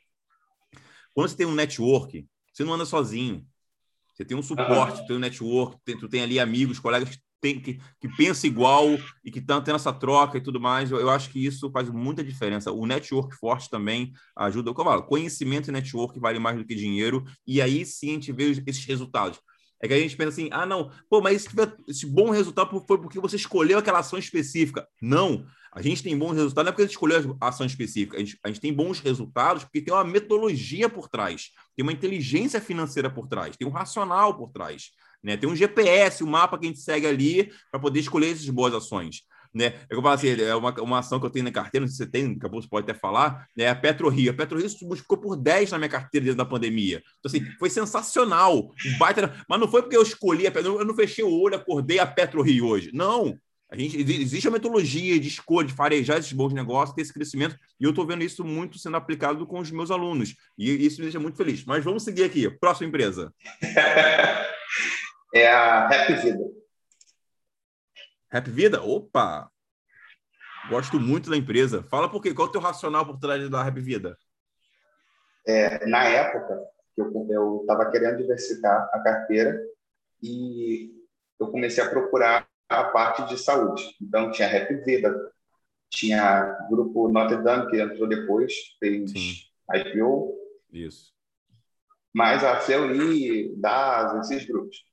quando você tem um network, você não anda sozinho. Você tem um suporte, tem um network, tem, tu tem ali amigos, colegas tem, que, que pensa igual e que estão tendo essa troca e tudo mais, eu, eu, acho que isso faz muita diferença. O network forte também ajuda. Como eu falo, conhecimento e network vale mais do que dinheiro, e aí sim a gente vê esses resultados. É que a gente pensa assim, ah, não, pô, mas esse, esse bom resultado foi porque você escolheu aquela ação específica. Não, A gente tem bons resultados, não é porque a gente escolheu a ação específica, a gente, a gente tem bons resultados porque tem uma metodologia por trás, tem uma inteligência financeira por trás, tem um racional por trás. Né? Tem um GPS, um mapa que a gente segue ali para poder escolher essas boas ações. Né? É eu falo assim, é uma, uma ação que eu tenho na carteira, não sei se você tem, daqui a pouco você pode até falar, né? a PetroRio. A PetroRio ficou por 10 na minha carteira dentro da pandemia. Então, assim, foi sensacional. Baita... Mas não foi porque eu escolhi a PetroRio, eu não fechei o olho, acordei a PetroRio hoje. Não, a gente, existe a metodologia de escolha, de farejar esses bons negócios, ter esse crescimento, e eu estou vendo isso muito sendo aplicado com os meus alunos. E isso me deixa muito feliz. Mas vamos seguir aqui. Próxima empresa. é a Rap Vida. Rap Vida? Opa! Gosto muito da empresa. Fala por quê? Qual é o teu racional por trás da Rap Vida? É, na época, eu estava querendo diversificar a carteira e eu comecei a procurar a parte de saúde. Então, tinha Rap Vida, tinha o grupo Notre Dame, que entrou depois, fez Sim. IPO. Isso. Mais a CEUI, DAS, esses grupos.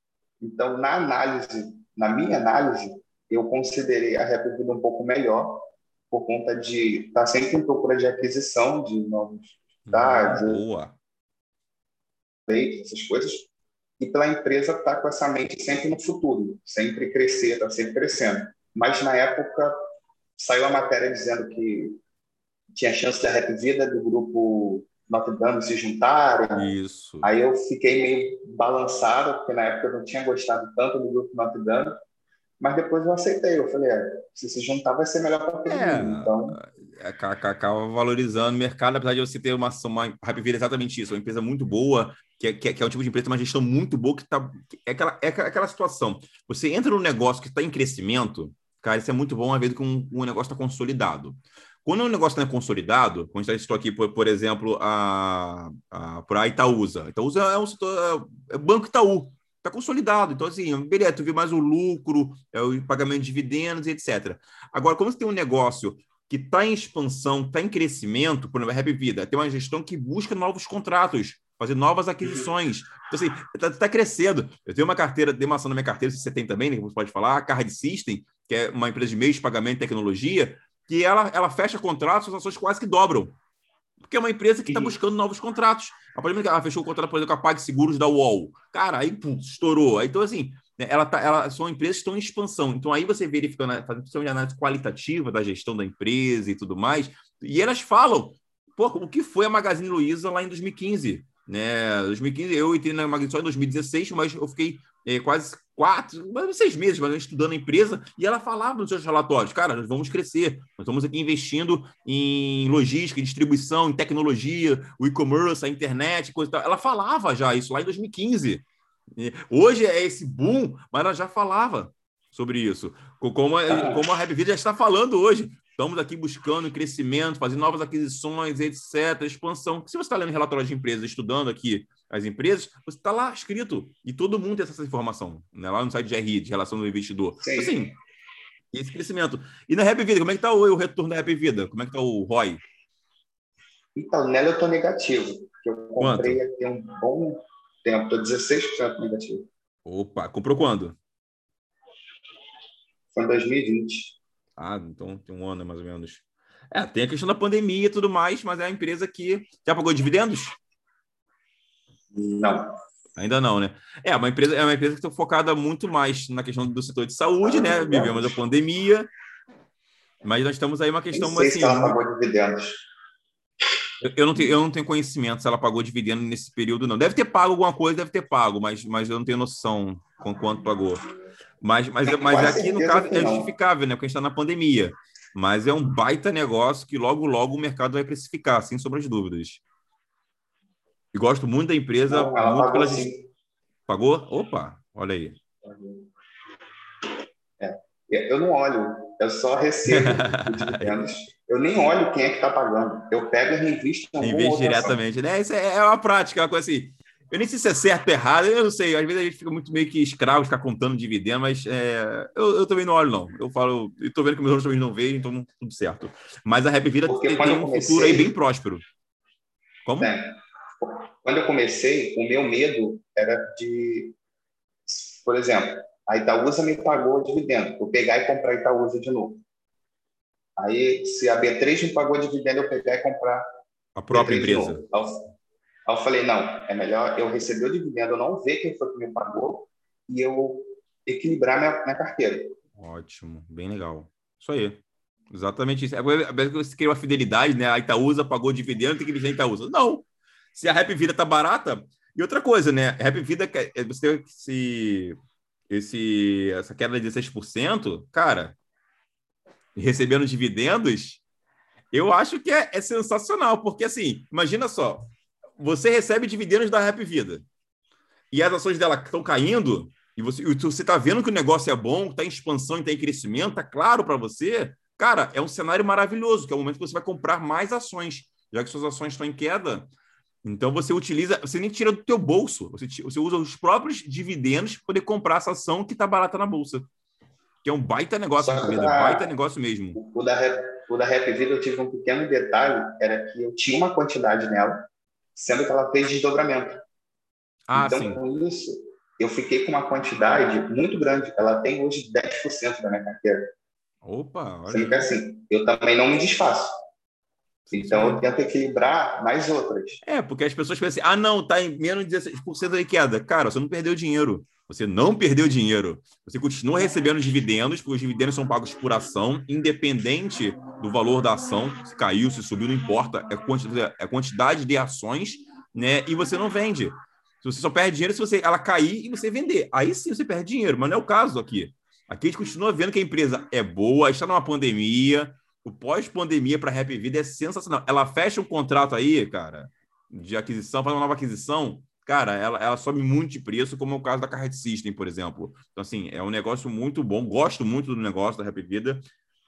Então, na análise, na minha análise, eu considerei a Vida um pouco melhor, por conta de estar tá sempre em procura de aquisição de novos dados, boa. essas coisas, e pela empresa estar tá com essa mente sempre no futuro, sempre crescer, está sempre crescendo. Mas na época saiu a matéria dizendo que tinha chance da Rap Vida do grupo Notre Dame se juntarem. Isso. Aí eu fiquei meio balançado, porque na época eu não tinha gostado tanto do grupo Notre Dame. Mas depois eu aceitei. Eu falei, é, se se juntar vai ser melhor para todo é, mundo. Então... É, acaba valorizando o mercado, apesar de você ter uma uma é exatamente isso, uma empresa muito boa, que é, que é, que é um tipo de empresa, uma gestão muito boa, que tá, é, aquela, é aquela situação. Você entra num negócio que está em crescimento, cara, isso é muito bom, uma vez que um, um negócio está consolidado. Quando um negócio não é consolidado, quando a gente estou aqui, por, por exemplo, a, a, por a Itaúsa. Itaúsa é um setor, é, é Banco Itaú, está consolidado. Então, assim, beleza, tu vê mais o lucro, é, o pagamento de dividendos, etc. Agora, como você tem um negócio que está em expansão, está em crescimento, por exemplo, a Rap Vida, tem uma gestão que busca novos contratos, fazer novas aquisições. Então, assim, está tá crescendo. Eu tenho uma carteira, tem uma ação na minha carteira, se você tem também, né, que você pode falar, a Card System, que é uma empresa de meios de pagamento e tecnologia, que ela, ela fecha contratos, as ações quase que dobram. Porque é uma empresa que está buscando novos contratos. A primeira que ela fechou o contrato, por exemplo, com a PagSeguros da UOL. Cara, aí pum, estourou. Então, assim, né, ela tá, ela, são empresas que estão em expansão. Então, aí você verificando, fazendo uma análise qualitativa da gestão da empresa e tudo mais, e elas falam, pô, o que foi a Magazine Luiza lá em 2015? Né? 2015, eu entrei na Magazine só em 2016, mas eu fiquei é, quase quatro, seis meses, mas estudando a empresa, e ela falava nos seus relatórios, cara, nós vamos crescer, nós estamos aqui investindo em logística, em distribuição, em tecnologia, o e-commerce, a internet, coisa tal. Ela falava já isso lá em 2015. Hoje é esse boom, mas ela já falava sobre isso. Como a, como a Rap já está falando hoje. Estamos aqui buscando crescimento, fazendo novas aquisições, etc., expansão. Se você está lendo relatório de empresas, estudando aqui as empresas, você está lá escrito. E todo mundo tem essa informação, né? lá no site de RI, de relação do investidor. Sim. Então, assim, esse crescimento. E na Rap Vida, como é que está o, o retorno da Rap Vida? Como é que está o ROI? Então, nela eu estou negativo. Eu comprei Quanto? aqui um bom tempo, estou 16% negativo. Opa, comprou quando? Foi em 2020. Ah, então tem um ano mais ou menos. É, tem a questão da pandemia e tudo mais, mas é a empresa que já pagou dividendos? Não. Ainda não, né? É uma empresa, é uma empresa que está focada muito mais na questão do setor de saúde, né? Vivemos a pandemia, mas nós estamos aí uma questão sei assim. Se ela pagou dividendos. Eu, eu, não tenho, eu não tenho conhecimento se ela pagou dividendo nesse período, não. Deve ter pago alguma coisa, deve ter pago, mas, mas eu não tenho noção com quanto pagou. Mas, mas, mas aqui, no caso, é justificável, né? Porque a gente está na pandemia. Mas é um baita negócio que logo, logo o mercado vai precificar, sem sombra de dúvidas. E gosto muito da empresa. Não, ela muito pagou, pela... pagou? Opa, olha aí. É. Eu não olho, eu só recebo dividendos. Eu nem olho quem é que está pagando. Eu pego e reinvisto em diretamente, né? Isso é, é uma prática, uma coisa assim. Eu nem sei se é certo ou errado, eu não sei. Às vezes a gente fica muito meio que escravo, ficar contando dividendo, mas é, eu, eu, também não olho, não. Eu falo, e tô vendo que meus outros também não veem, então tudo certo. Mas a Rap Vida tem, tem um comecei, futuro aí bem próspero. Como? É. Quando eu comecei, o meu medo era de, por exemplo, a Itaúsa me pagou o dividendo, eu pegar e comprar a Itaúsa de novo. Aí, se a B3 não pagou dividendo, eu pegar e comprar a própria empresa. Aí, aí eu falei, não, é melhor eu receber o dividendo, eu não ver quem foi que me pagou e eu equilibrar minha, minha carteira. Ótimo, bem legal. Isso aí. Exatamente isso. É você quer uma fidelidade, né? A Itaúsa pagou dividendo, tem que investir em Itaúsa. Não. Se a Rap Vida tá barata. E outra coisa, né? Rap Vida, é, você tem esse, esse, essa queda de 16%, cara, recebendo dividendos, eu acho que é, é sensacional, porque assim, imagina só, você recebe dividendos da Rap Vida e as ações dela estão caindo, e você está vendo que o negócio é bom, está em expansão está em crescimento, está claro para você, cara, é um cenário maravilhoso, que é o momento que você vai comprar mais ações, já que suas ações estão em queda. Então você utiliza, você nem tira do teu bolso, você, você usa os próprios dividendos para poder comprar essa ação que está barata na bolsa. Que é um baita negócio, Só vida, da, baita negócio mesmo. O da, o da Rap Vida eu tive um pequeno detalhe, era que eu tinha uma quantidade nela, sendo que ela fez desdobramento. Ah, então, sim. com isso, eu fiquei com uma quantidade muito grande. Ela tem hoje 10% da minha carteira. Opa, olha. Sendo que assim, eu também não me desfaço. Então, eu tento equilibrar mais outras. É, porque as pessoas pensam assim, ah, não, tá em menos de 16% de queda. Cara, você não perdeu dinheiro. Você não perdeu dinheiro. Você continua recebendo dividendos, porque os dividendos são pagos por ação, independente do valor da ação. Se caiu, se subiu, não importa. É quantidade, é quantidade de ações, né? E você não vende. Você só perde dinheiro se você, ela cair e você vender. Aí sim você perde dinheiro, mas não é o caso aqui. Aqui a gente continua vendo que a empresa é boa, está numa pandemia. O pós-pandemia para a Rap Vida é sensacional. Ela fecha um contrato aí, cara, de aquisição, faz uma nova aquisição. Cara, ela, ela sobe muito de preço, como é o caso da Card System, por exemplo. Então, assim, é um negócio muito bom. Gosto muito do negócio da Rap Vida.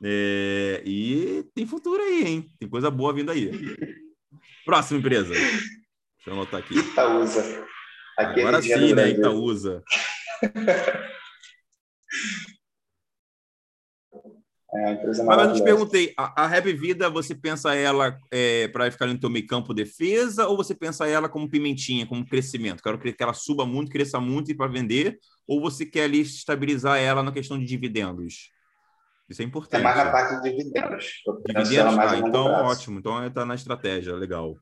É... e tem futuro aí, hein? Tem coisa boa vindo aí. Próxima empresa. Deixa eu anotar aqui. Itaúsa. Agora sim, né? Itaúsa. É empresa Mas eu te perguntei, a, a Rap Vida, você pensa ela é, para ficar no teu meio campo defesa ou você pensa ela como pimentinha, como crescimento? Quero que ela suba muito, cresça muito e para vender? Ou você quer ali estabilizar ela na questão de dividendos? Isso é importante. É mais na parte de dividendos. Dividendos? Ah, então ótimo. Então está na estratégia, legal.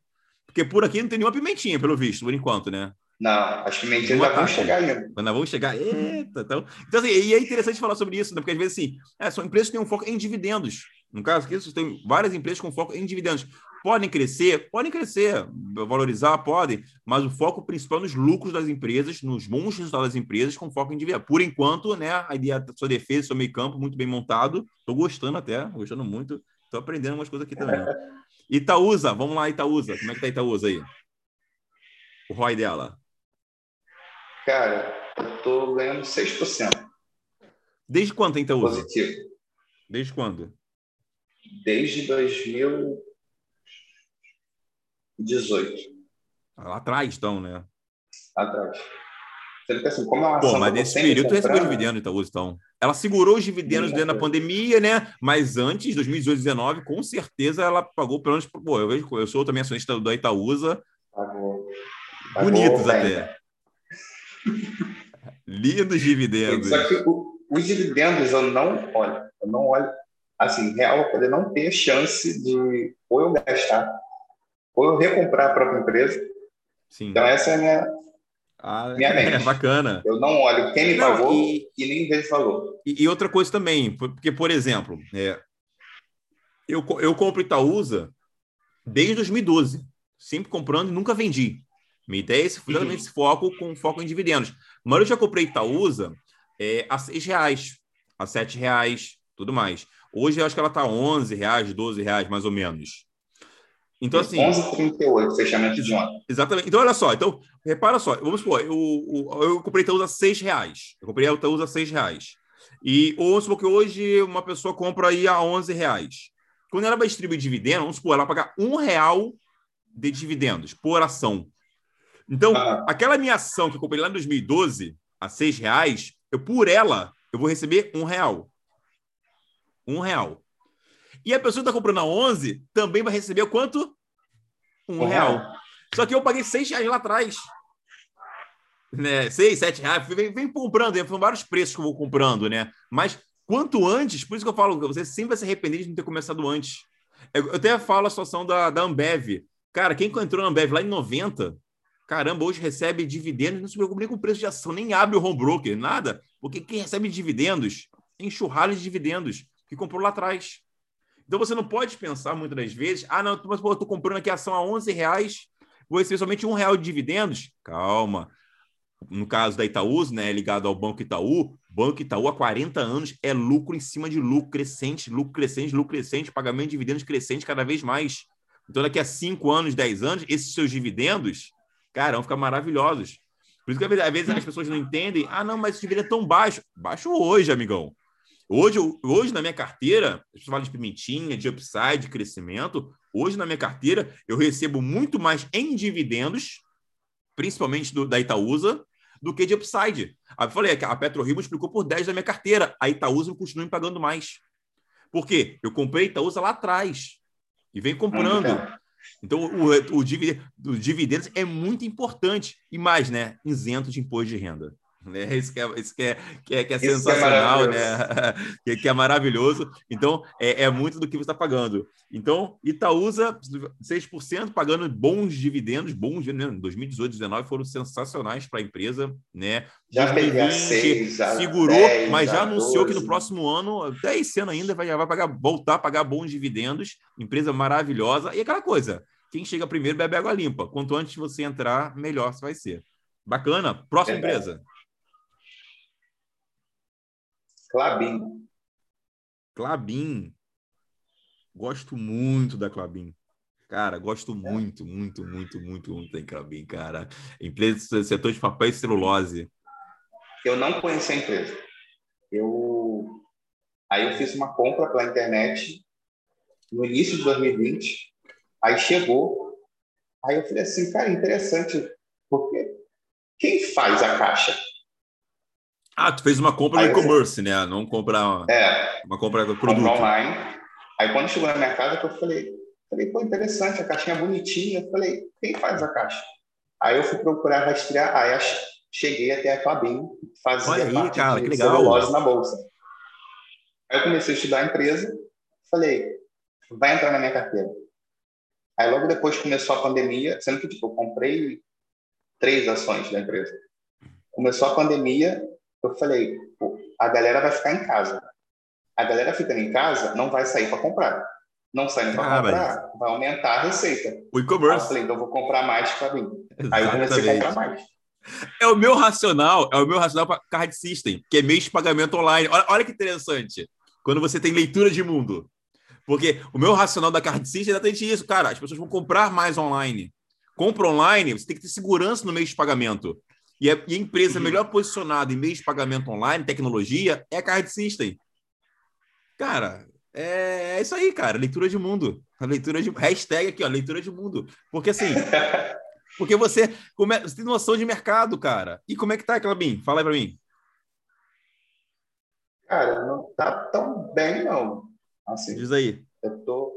Porque por aqui não tem nenhuma pimentinha, pelo visto, por enquanto, né? Não, as pimentinhas ainda vão chegar ainda. Mas vamos chegar. Eita, então, então assim, e é interessante falar sobre isso, né? porque às vezes assim, é, são empresas que têm um foco em dividendos. No caso aqui, tem várias empresas com foco em dividendos. Podem crescer, podem crescer, valorizar, podem, mas o foco principal é nos lucros das empresas, nos bons resultados das empresas com foco em dividendos. Por enquanto, né, a ideia da sua defesa, seu meio campo, muito bem montado. Estou gostando até, gostando muito. Estou aprendendo umas coisas aqui também. Itaúsa, vamos lá, Itaúsa. Como é que tá Itaúsa aí? O ROI dela. Cara, eu tô ganhando 6%. Desde quando então usa? Positivo. Desde quando? Desde 2018. Ah, lá atrás, então, né? Atrás. Assim, como é uma Pô, mas nesse período tu recebeu dividendos, Itaúsa, então. Ela segurou os dividendos dentro da pandemia, né? Mas antes, 2018, 2019, com certeza ela pagou pelo menos. Pô, eu, vejo, eu sou também acionista da Itaúsa. Pagou. pagou Bonitos bem. Lindos dividendos. Só que o, os dividendos eu não olho. Eu não olho. Assim, real, eu poder não ter chance de ou eu gastar, ou eu recomprar a própria empresa. Sim. Então, essa é a minha, ah, minha mente. É bacana. Eu não olho quem me pagou e, e nem vejo valor. E, e, outra coisa também, porque, por exemplo, é, eu, eu compro Itaúsa desde 2012, sempre comprando e nunca vendi. Minha ideia é esse, exatamente esse foco com foco em dividendos. Mas eu já comprei Itaúsa é, a seis reais, a sete reais, tudo mais. Hoje eu acho que ela está a 11 reais, 12 reais, mais ou menos. Então, assim. 11,38, fechamento de ontem. Exatamente. Então, olha só. Então, repara só. Vamos supor, eu, eu, eu comprei Itaúsa a 6 reais. Eu comprei a Itaúsa a 6 reais. E vamos supor que hoje uma pessoa compra aí a 11 reais. Quando ela vai distribuir dividendo, vamos supor, ela vai pagar um real de dividendos por ação. Então, ah. aquela minha ação que eu comprei lá em 2012, a seis reais, eu, por ela, eu vou receber um real. Um real. E a pessoa que está comprando a 11 também vai receber quanto? Um uhum. real. Só que eu paguei seis reais lá atrás. Né? Seis, sete reais. Vem, vem comprando, foram vários preços que eu vou comprando, né? Mas quanto antes, por isso que eu falo, você sempre vai se arrepender de não ter começado antes. Eu, eu até falo a situação da, da Ambev. Cara, quem entrou na Ambev lá em 90, caramba, hoje recebe dividendos, não se preocupa nem com o preço de ação, nem abre o home broker, nada, porque quem recebe dividendos, enxurralha de dividendos, que comprou lá atrás. Então você não pode pensar muitas das vezes, ah, não, mas pô, eu tô comprando aqui a ação a 11 reais, vou receber somente um real de dividendos. Calma. No caso da Itaúsa, né, ligado ao Banco Itaú, Banco Itaú há 40 anos é lucro em cima de lucro crescente, lucro crescente, lucro crescente, pagamento de dividendos crescente cada vez mais. Então, daqui a 5 anos, 10 anos, esses seus dividendos, cara, vão ficar maravilhosos. Por isso que às vezes as pessoas não entendem, ah, não, mas esse dividendo é tão baixo. Baixo hoje, amigão. Hoje, hoje na minha carteira, a gente fala de pimentinha, de upside, de crescimento. Hoje, na minha carteira, eu recebo muito mais em dividendos, principalmente do, da Itaúsa, do que de upside. Eu falei, a PetroRio multiplicou por 10 da minha carteira. A Itaúsa continua me pagando mais. Por quê? Eu comprei Itaúsa lá atrás e vem comprando. Então, o, o, o dividendos é muito importante. E mais, né? Isento de imposto de renda. Né? Isso, que é, isso que é, que é, que é, é sensacional, é né? que, que, é maravilhoso. Então, é, é muito do que você está pagando. Então, Itaúsa, 6%, pagando bons dividendos, bons dividendos. 2018 2019 foram sensacionais para a empresa, né? Já 2020, seis, segurou, 10, mas já anunciou 12. que no próximo ano, até esse ano ainda, vai, vai pagar, voltar a pagar bons dividendos. Empresa maravilhosa. E aquela coisa, quem chega primeiro bebe água limpa. Quanto antes você entrar, melhor você vai ser. Bacana. Próxima empresa. Clabin. Clabin. Gosto muito da Clabin. Cara, gosto muito, muito, muito, muito, muito da Clabin, cara. Empresa do setor de papel e celulose. Eu não conhecia a empresa. Eu aí eu fiz uma compra pela internet no início de 2020. Aí chegou. Aí eu falei assim, cara, interessante, porque quem faz a caixa? Ah, tu fez uma compra no e-commerce, né? Não comprar é, uma compra do produto. online. Aí quando chegou na minha casa, eu falei, falei, pô, interessante, a caixinha bonitinha. Eu falei, quem faz a caixa? Aí eu fui procurar rastrear, aí cheguei até a Clabin, fazia Olha aí, parte cara, de que legal. na bolsa. Aí eu comecei a estudar a empresa, falei, vai entrar na minha carteira. Aí logo depois começou a pandemia, sendo que tipo, eu comprei três ações da empresa. Começou a pandemia, eu falei, a galera vai ficar em casa. A galera ficando em casa não vai sair para comprar. Não saindo para ah, comprar, vai aumentar a receita. O e-commerce. Eu falei, então eu vou comprar mais para mim. Aí eu comecei a comprar mais. É o meu racional, é o meu racional para card system, que é mês de pagamento online. Olha, olha que interessante. Quando você tem leitura de mundo. Porque o meu racional da card system é exatamente isso, cara. As pessoas vão comprar mais online. Compra online, você tem que ter segurança no mês de pagamento. E a, e a empresa uhum. melhor posicionada em meio de pagamento online, tecnologia, é a Card System. Cara, é, é, isso aí, cara. Leitura de mundo. A leitura de hashtag aqui, ó, leitura de mundo. Porque assim, porque você, come, você tem noção de mercado, cara. E como é que tá, Clabin? Fala aí para mim. Cara, não tá tão bem, não. Assim, Diz aí. Eu tô.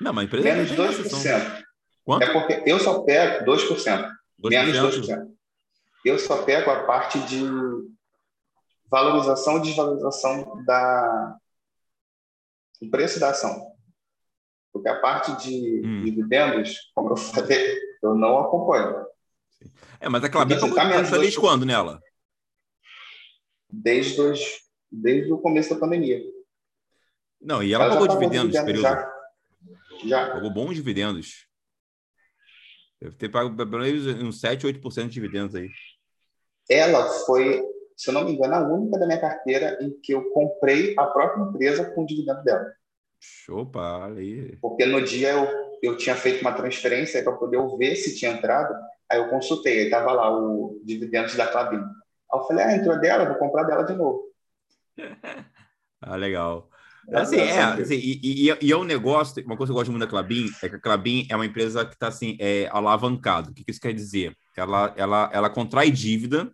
Não, mas a empresa menos de 2%. Quanto? É porque eu só pego 2%. 2%. Menos 2% eu só pego a parte de valorização e desvalorização da, do preço da ação. Porque a parte de hum. dividendos, como eu falei, eu não acompanho. É, mas a Clabin está tá desde dois... quando nela? Desde, dois, desde o começo da pandemia. Não, e ela, ela pagou dividendos nesse período. Já. já. Pagou bons dividendos. Deve ter pago pelo menos uns 7, 8% de dividendos aí ela foi, se eu não me engano, a única da minha carteira em que eu comprei a própria empresa com o dividendo dela. Opa, aí. Porque no dia eu, eu tinha feito uma transferência para poder ver se tinha entrado, aí eu consultei, aí estava lá o dividendos da Clabin. Aí eu falei, ah, entrou dela, vou comprar dela de novo. ah, legal. Assim, é, assim, e, e, e, é um negócio, uma coisa que eu gosto muito da Clabin é que a Clabin é uma empresa que está assim, é, alavancado. O que, que isso quer dizer? ela, ela, ela contrai dívida,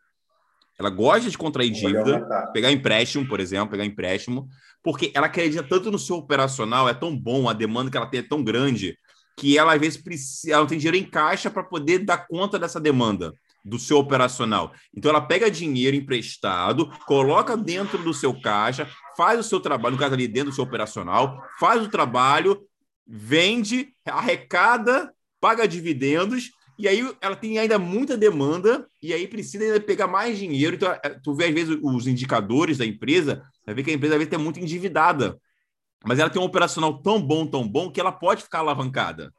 ela gosta de contrair dívida, pegar empréstimo, por exemplo, pegar empréstimo, porque ela acredita tanto no seu operacional, é tão bom, a demanda que ela tem é tão grande, que ela às vezes precisa, ela não tem dinheiro em caixa para poder dar conta dessa demanda. do seu operacional. Então, ela pega dinheiro emprestado, coloca dentro do seu caixa, faz o seu trabalho, no caso ali dentro do seu operacional, faz o trabalho, vende, arrecada, paga dividendos, e aí ela tem ainda muita demanda, e aí precisa ainda pegar mais dinheiro. Então, é, tu vê, às vezes, os indicadores da empresa, vai ver que a empresa, às vezes, é muito endividada. Mas ela tem um operacional tão bom, tão bom, que ela pode ficar alavancada.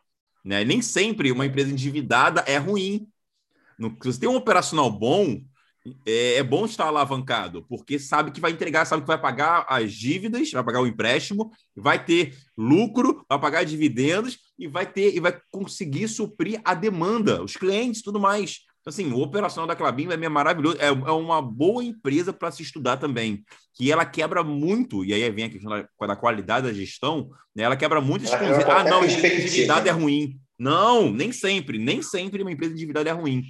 Né? Nem sempre uma empresa endividada é ruim. No, se você tem um operacional bom, é, é, bom estar alavancado, porque sabe que vai entregar, sabe que vai pagar as dívidas, vai pagar o empréstimo, vai ter lucro, vai pagar dividendos e vai ter e vai conseguir suprir a demanda, os clientes, tudo mais. Então, assim, o operacional da Clabin é maravilhoso, é, é uma boa empresa para se estudar também, que ela quebra muito, e aí vem a questão da, da qualidade da gestão, né? ela quebra muito esse Ah, não, endividado é ruim. Não, nem sempre, nem sempre uma empresa endividada é ruim.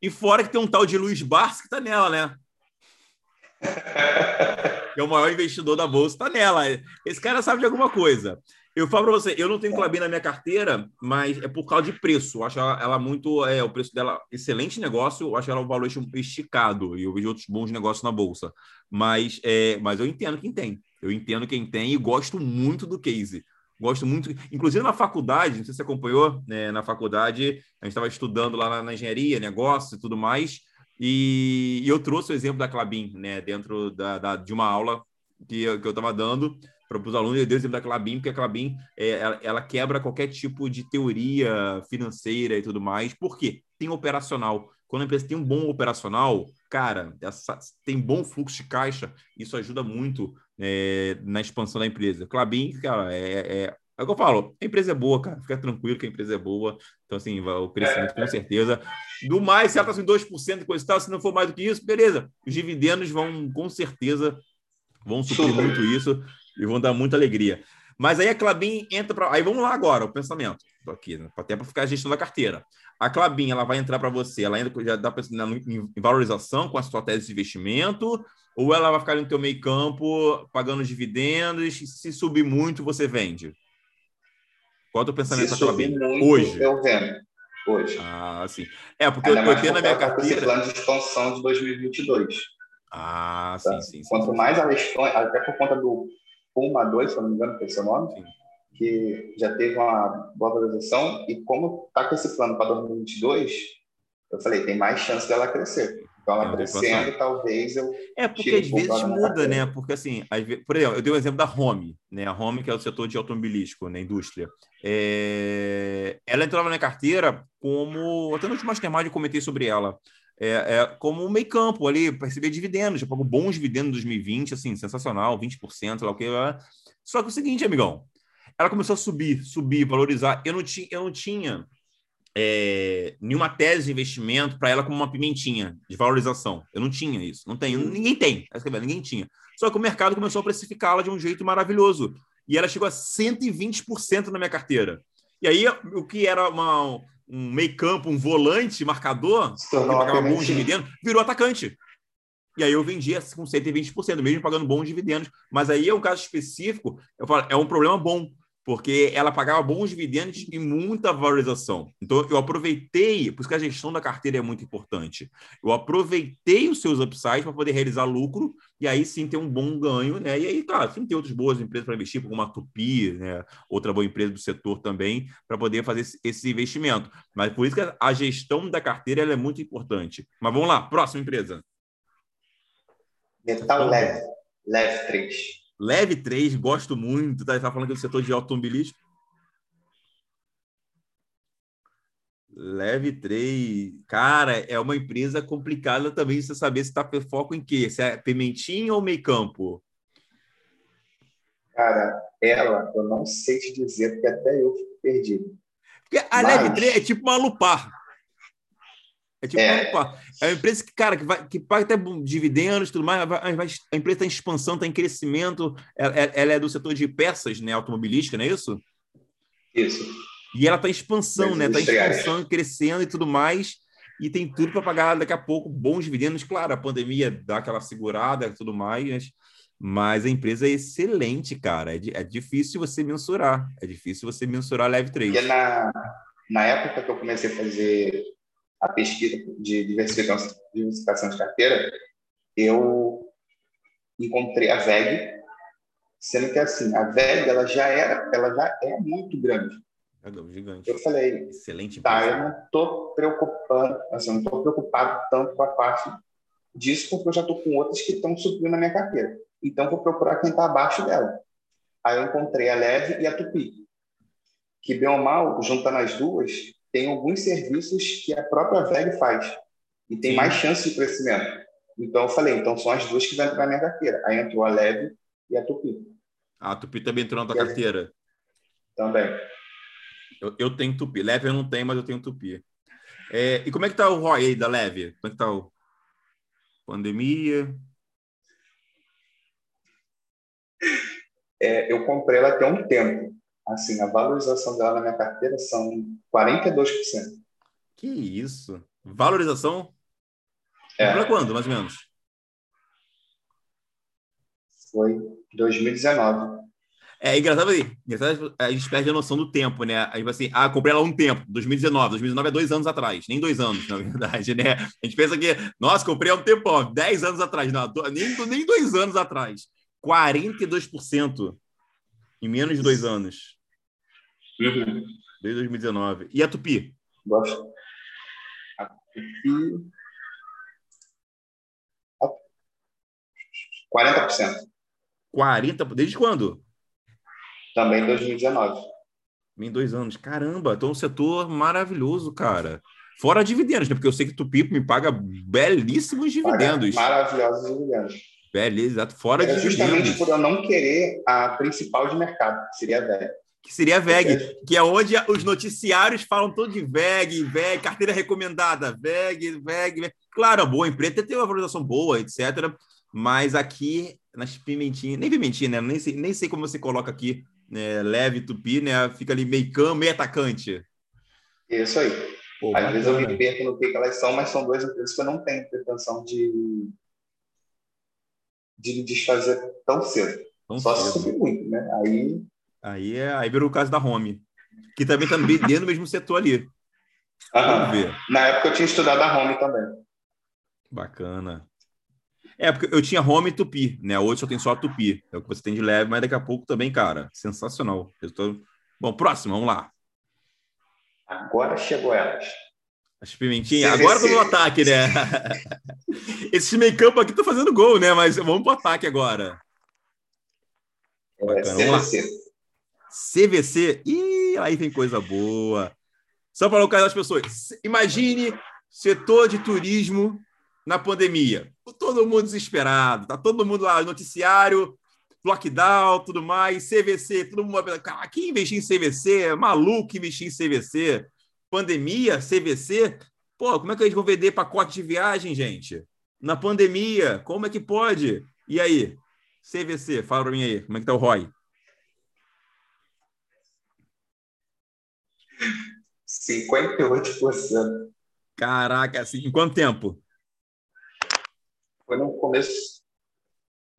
E fora que tem um tal de Luiz Barça que está nela, né? que é o maior investidor da bolsa, está nela. Esse cara sabe de alguma coisa. Eu falo para você, eu não tenho Clabin na minha carteira, mas é por causa de preço. Eu acho ela, ela, muito, é, o preço dela excelente negócio. Eu acho ela um valor esticado e eu vejo outros bons negócios na bolsa. Mas, é, mas eu entendo quem tem. Eu entendo quem tem e gosto muito do case. Gosto muito, inclusive na faculdade, não sei se você acompanhou, né, na faculdade, a gente estava estudando lá na, na, engenharia, negócios e tudo mais, e, e, eu trouxe o exemplo da Clabin, né, dentro da, da de uma aula que eu estava dando para os alunos, eu dei o exemplo da Clabin, porque a Clabin, é, ela, ela, quebra qualquer tipo de teoria financeira e tudo mais, por quê? Tem operacional. Quando a empresa tem um bom operacional, cara, essa, tem bom fluxo de caixa, isso ajuda muito é, na expansão da empresa. Clabin, cara, é, é, é o que eu falo, a empresa é boa, cara, fica tranquilo que a empresa é boa. Então, assim, o crescimento com certeza. Do mais, se ela está em 2% de coisa e tal, se não for mais do que isso, beleza. Os dividendos vão, com certeza, vão suprir Super. muito isso e vão dar muita alegria. Mas aí a Clabin entra para. Aí vamos lá agora, o pensamento. Tô aqui, né? até para ficar a gestão da carteira. A Clabin, ela vai entrar para você, ela ainda já dá pensando em valorização com a sua tese de investimento, ou ela vai ficar no teu meio campo pagando dividendos, se subir muito, você vende? Qual é o teu pensamento se subir muito, hoje? Eu vendo. Hoje. Ah, sim. É, porque Ainda eu, eu tenho na minha carteira. Esse plano de expansão de 2022. Ah, tá? sim, sim, sim. Quanto mais ela expõe, até por conta do Puma 2, se não me engano, que é o seu nome, sim. Que já teve uma boa valorização, e como está com esse plano para 2022, eu falei, tem mais chance dela crescer. Então, ela crescendo, talvez eu. É, porque às vezes muda, né? Porque, assim, vezes, por exemplo, eu dei o um exemplo da Home, né? A Home, que é o setor de automobilístico, né? Indústria. É... Ela entrava na minha carteira como. Até no último mastermind eu comentei sobre ela. É, é, como um meio campo ali, para receber dividendos. Já pagou bons dividendos em 2020, assim, sensacional, 20%, lá o que. Só que é o seguinte, amigão, ela começou a subir, subir, valorizar. Eu não, tinha, eu não tinha é, nenhuma tese de investimento para ela como uma pimentinha de valorização. Eu não tinha isso, não tenho, uhum. ninguém tem, ninguém tinha. Só que o mercado começou a precificá-la de um jeito maravilhoso e ela chegou a 120% na minha carteira. E aí, o que era uma, um meio campo, um volante, marcador, que pagava bons dividendos, virou atacante. E aí eu vendia com 120%, mesmo pagando bons dividendos. Mas aí é um caso específico, eu falo, é um problema bom, porque ela pagava bons dividendos e muita valorização. Então, eu aproveitei, por isso que a gestão da carteira é muito importante. Eu aproveitei os seus upsides para poder realizar lucro e aí sim ter um bom ganho, né? E aí, claro, sim tem outras boas empresas para investir, como a Tupi, né? Outra boa empresa do setor também, para poder fazer esse, investimento. Mas por isso que a gestão da carteira é muito importante. Mas vamos lá, próxima empresa. Metal Leve, Leve 3. Leve 3, gosto muito. Tá, tá falando aqui do setor de automobilismo. Leve 3. Cara, é uma empresa complicada também você saber se está foco em quê? Se é pimentinha ou meio campo? Cara, ela, eu não sei te dizer, porque até eu fico perdido. Porque a Mas... Leve 3 é tipo uma lupar. É tipo é. Uma, é uma empresa que, cara, que, vai, que paga até dividendos e tudo mais, vai, vai, a empresa está em expansão, está em crescimento, ela, ela, é do setor de peças, né, automobilística, não é isso? Isso. E ela está em expansão, né? Está em expansão, crescendo e tudo mais, e tem tudo para pagar daqui a pouco bons dividendos. Claro, a pandemia dá aquela segurada e tudo mais, mas a empresa é excelente, cara. É, é difícil você mensurar, é difícil você mensurar a Leve 3. Porque na, na época que eu comecei a fazer a pesquisa de diversificação, diversificação de carteira, eu encontrei a VEG, sendo que assim, a VEG ela já era, ela já é muito grande. É gigante. Eu falei, excelente. Tá, eu não estou preocupando, assim, não estou preocupado tanto com a parte disso, porque eu já estou com outras que estão subindo na minha carteira. Então, vou procurar quem está abaixo dela. Aí eu encontrei a Leve e a Tupi, que, bem ou mal, juntando as duas, tem alguns serviços que a própria VEG faz e tem Sim. mais chance de crescimento. Então, eu falei, então são as duas que vão entrar na minha carteira. Aí entrou a Leve e a Tupi. Ah, a Tupi também entrou na tua carteira? Também. Eu, eu tenho Tupi. Leve eu não tenho, mas eu tenho Tupi. É, e como é que tá o ROI aí da Leve? Como é que tá o... Pandemia? É, eu comprei ela tem um tempo. Assim, a valorização dela na minha carteira são 42%. Que isso? Valorização? É. Para quando, mais ou menos? Foi 2019. É engraçado, engraçado, a gente perde a noção do tempo, né? Aí assim, ah, comprei ela há um tempo, 2019. 2019 é dois anos atrás, nem dois anos, na verdade, né? A gente pensa que, nossa, comprei há um tempo, ó, 10 anos atrás. Não, nem, nem dois anos atrás. 42% em menos de dois anos. Uhum. Desde 2019. E a Tupi? Gosto. A Tupi. 40%. 40%? Desde quando? Também 2019. Em dois anos. Caramba, então um setor maravilhoso, cara. Fora dividendos, né? Porque eu sei que Tupi me paga belíssimos dividendos. Paga maravilhosos dividendos. Beleza, exato. Fora Era dividendos. Justamente por eu não querer a principal de mercado, que seria a VEG. Que seria VEG, que é onde os noticiários falam todo de VEG, VEG, carteira recomendada, VEG, VEG. VEG. Claro, a boa empresa tem uma valorização boa, etc. Mas aqui, nas pimentinhas, nem pimentinha, né? Nem sei, nem sei como você coloca aqui né, leve tupi, né? Fica ali meio cam, meio atacante. Isso aí. Pô, Às bacana. vezes eu me perco no que elas são, mas são duas empresas que eu não tenho pretensão de, de me desfazer tão cedo. Tão Só cedo. se subir muito, né? Aí. Aí, é, aí virou o caso da Home, que também está dentro do mesmo setor ali. Vamos ver. Na época eu tinha estudado a Home também. Bacana. É, porque eu tinha home e tupi, né? Hoje só tem só tupi. É o que você tem de leve, mas daqui a pouco também, cara. Sensacional. Eu tô... Bom, próximo, vamos lá. Agora chegou elas. As pimentinhas. Agora vamos no ataque, né? Esse meio campo aqui tá fazendo gol, né? Mas vamos pro ataque agora. É, Bacana, vamos lá. CVC. Ih, aí vem coisa boa. Só para localizar as pessoas. Imagine setor de turismo na pandemia. Todo mundo desesperado, tá todo mundo lá, noticiário, lockdown, tudo mais, CVC, todo mundo vai cara, quem investir em CVC? É maluco investir em CVC? Pandemia, CVC? Pô, como é que eles vão vender pacote de viagem, gente? Na pandemia, como é que pode? E aí? CVC, fala para mim aí, como é que tá o ROI? 58%. Caraca, assim, em quanto tempo? foi no começo,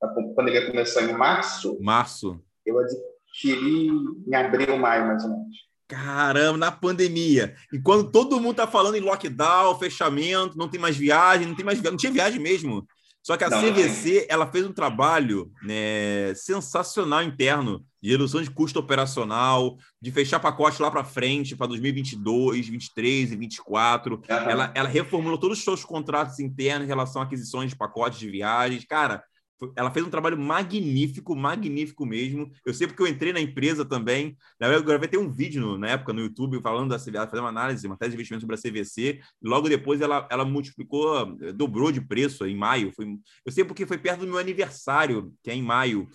a pandemia começou em março. Março. Eu adquiri em abril, maio, mais ou menos. Caramba, na pandemia. E quando todo mundo tá falando em lockdown, fechamento, não tem mais viagem, não tem mais não tinha viagem mesmo. Só que a não, CVC, não ela fez um trabalho né, sensacional interno de redução de custo operacional, de fechar pacote lá para frente, para 2022, 2023 e 2024. Uhum. Ela, ela reformulou todos os seus contratos internos em relação a aquisições de pacotes de viagens. Cara, ela fez um trabalho magnífico, magnífico mesmo. Eu sei porque eu entrei na empresa também. Eu gravei ter um vídeo no, na época no YouTube falando da CVC, fazendo uma análise, uma tese de investimento sobre a CVC. Logo depois ela, ela multiplicou, dobrou de preço em maio. Foi, eu sei porque foi perto do meu aniversário, que é em maio.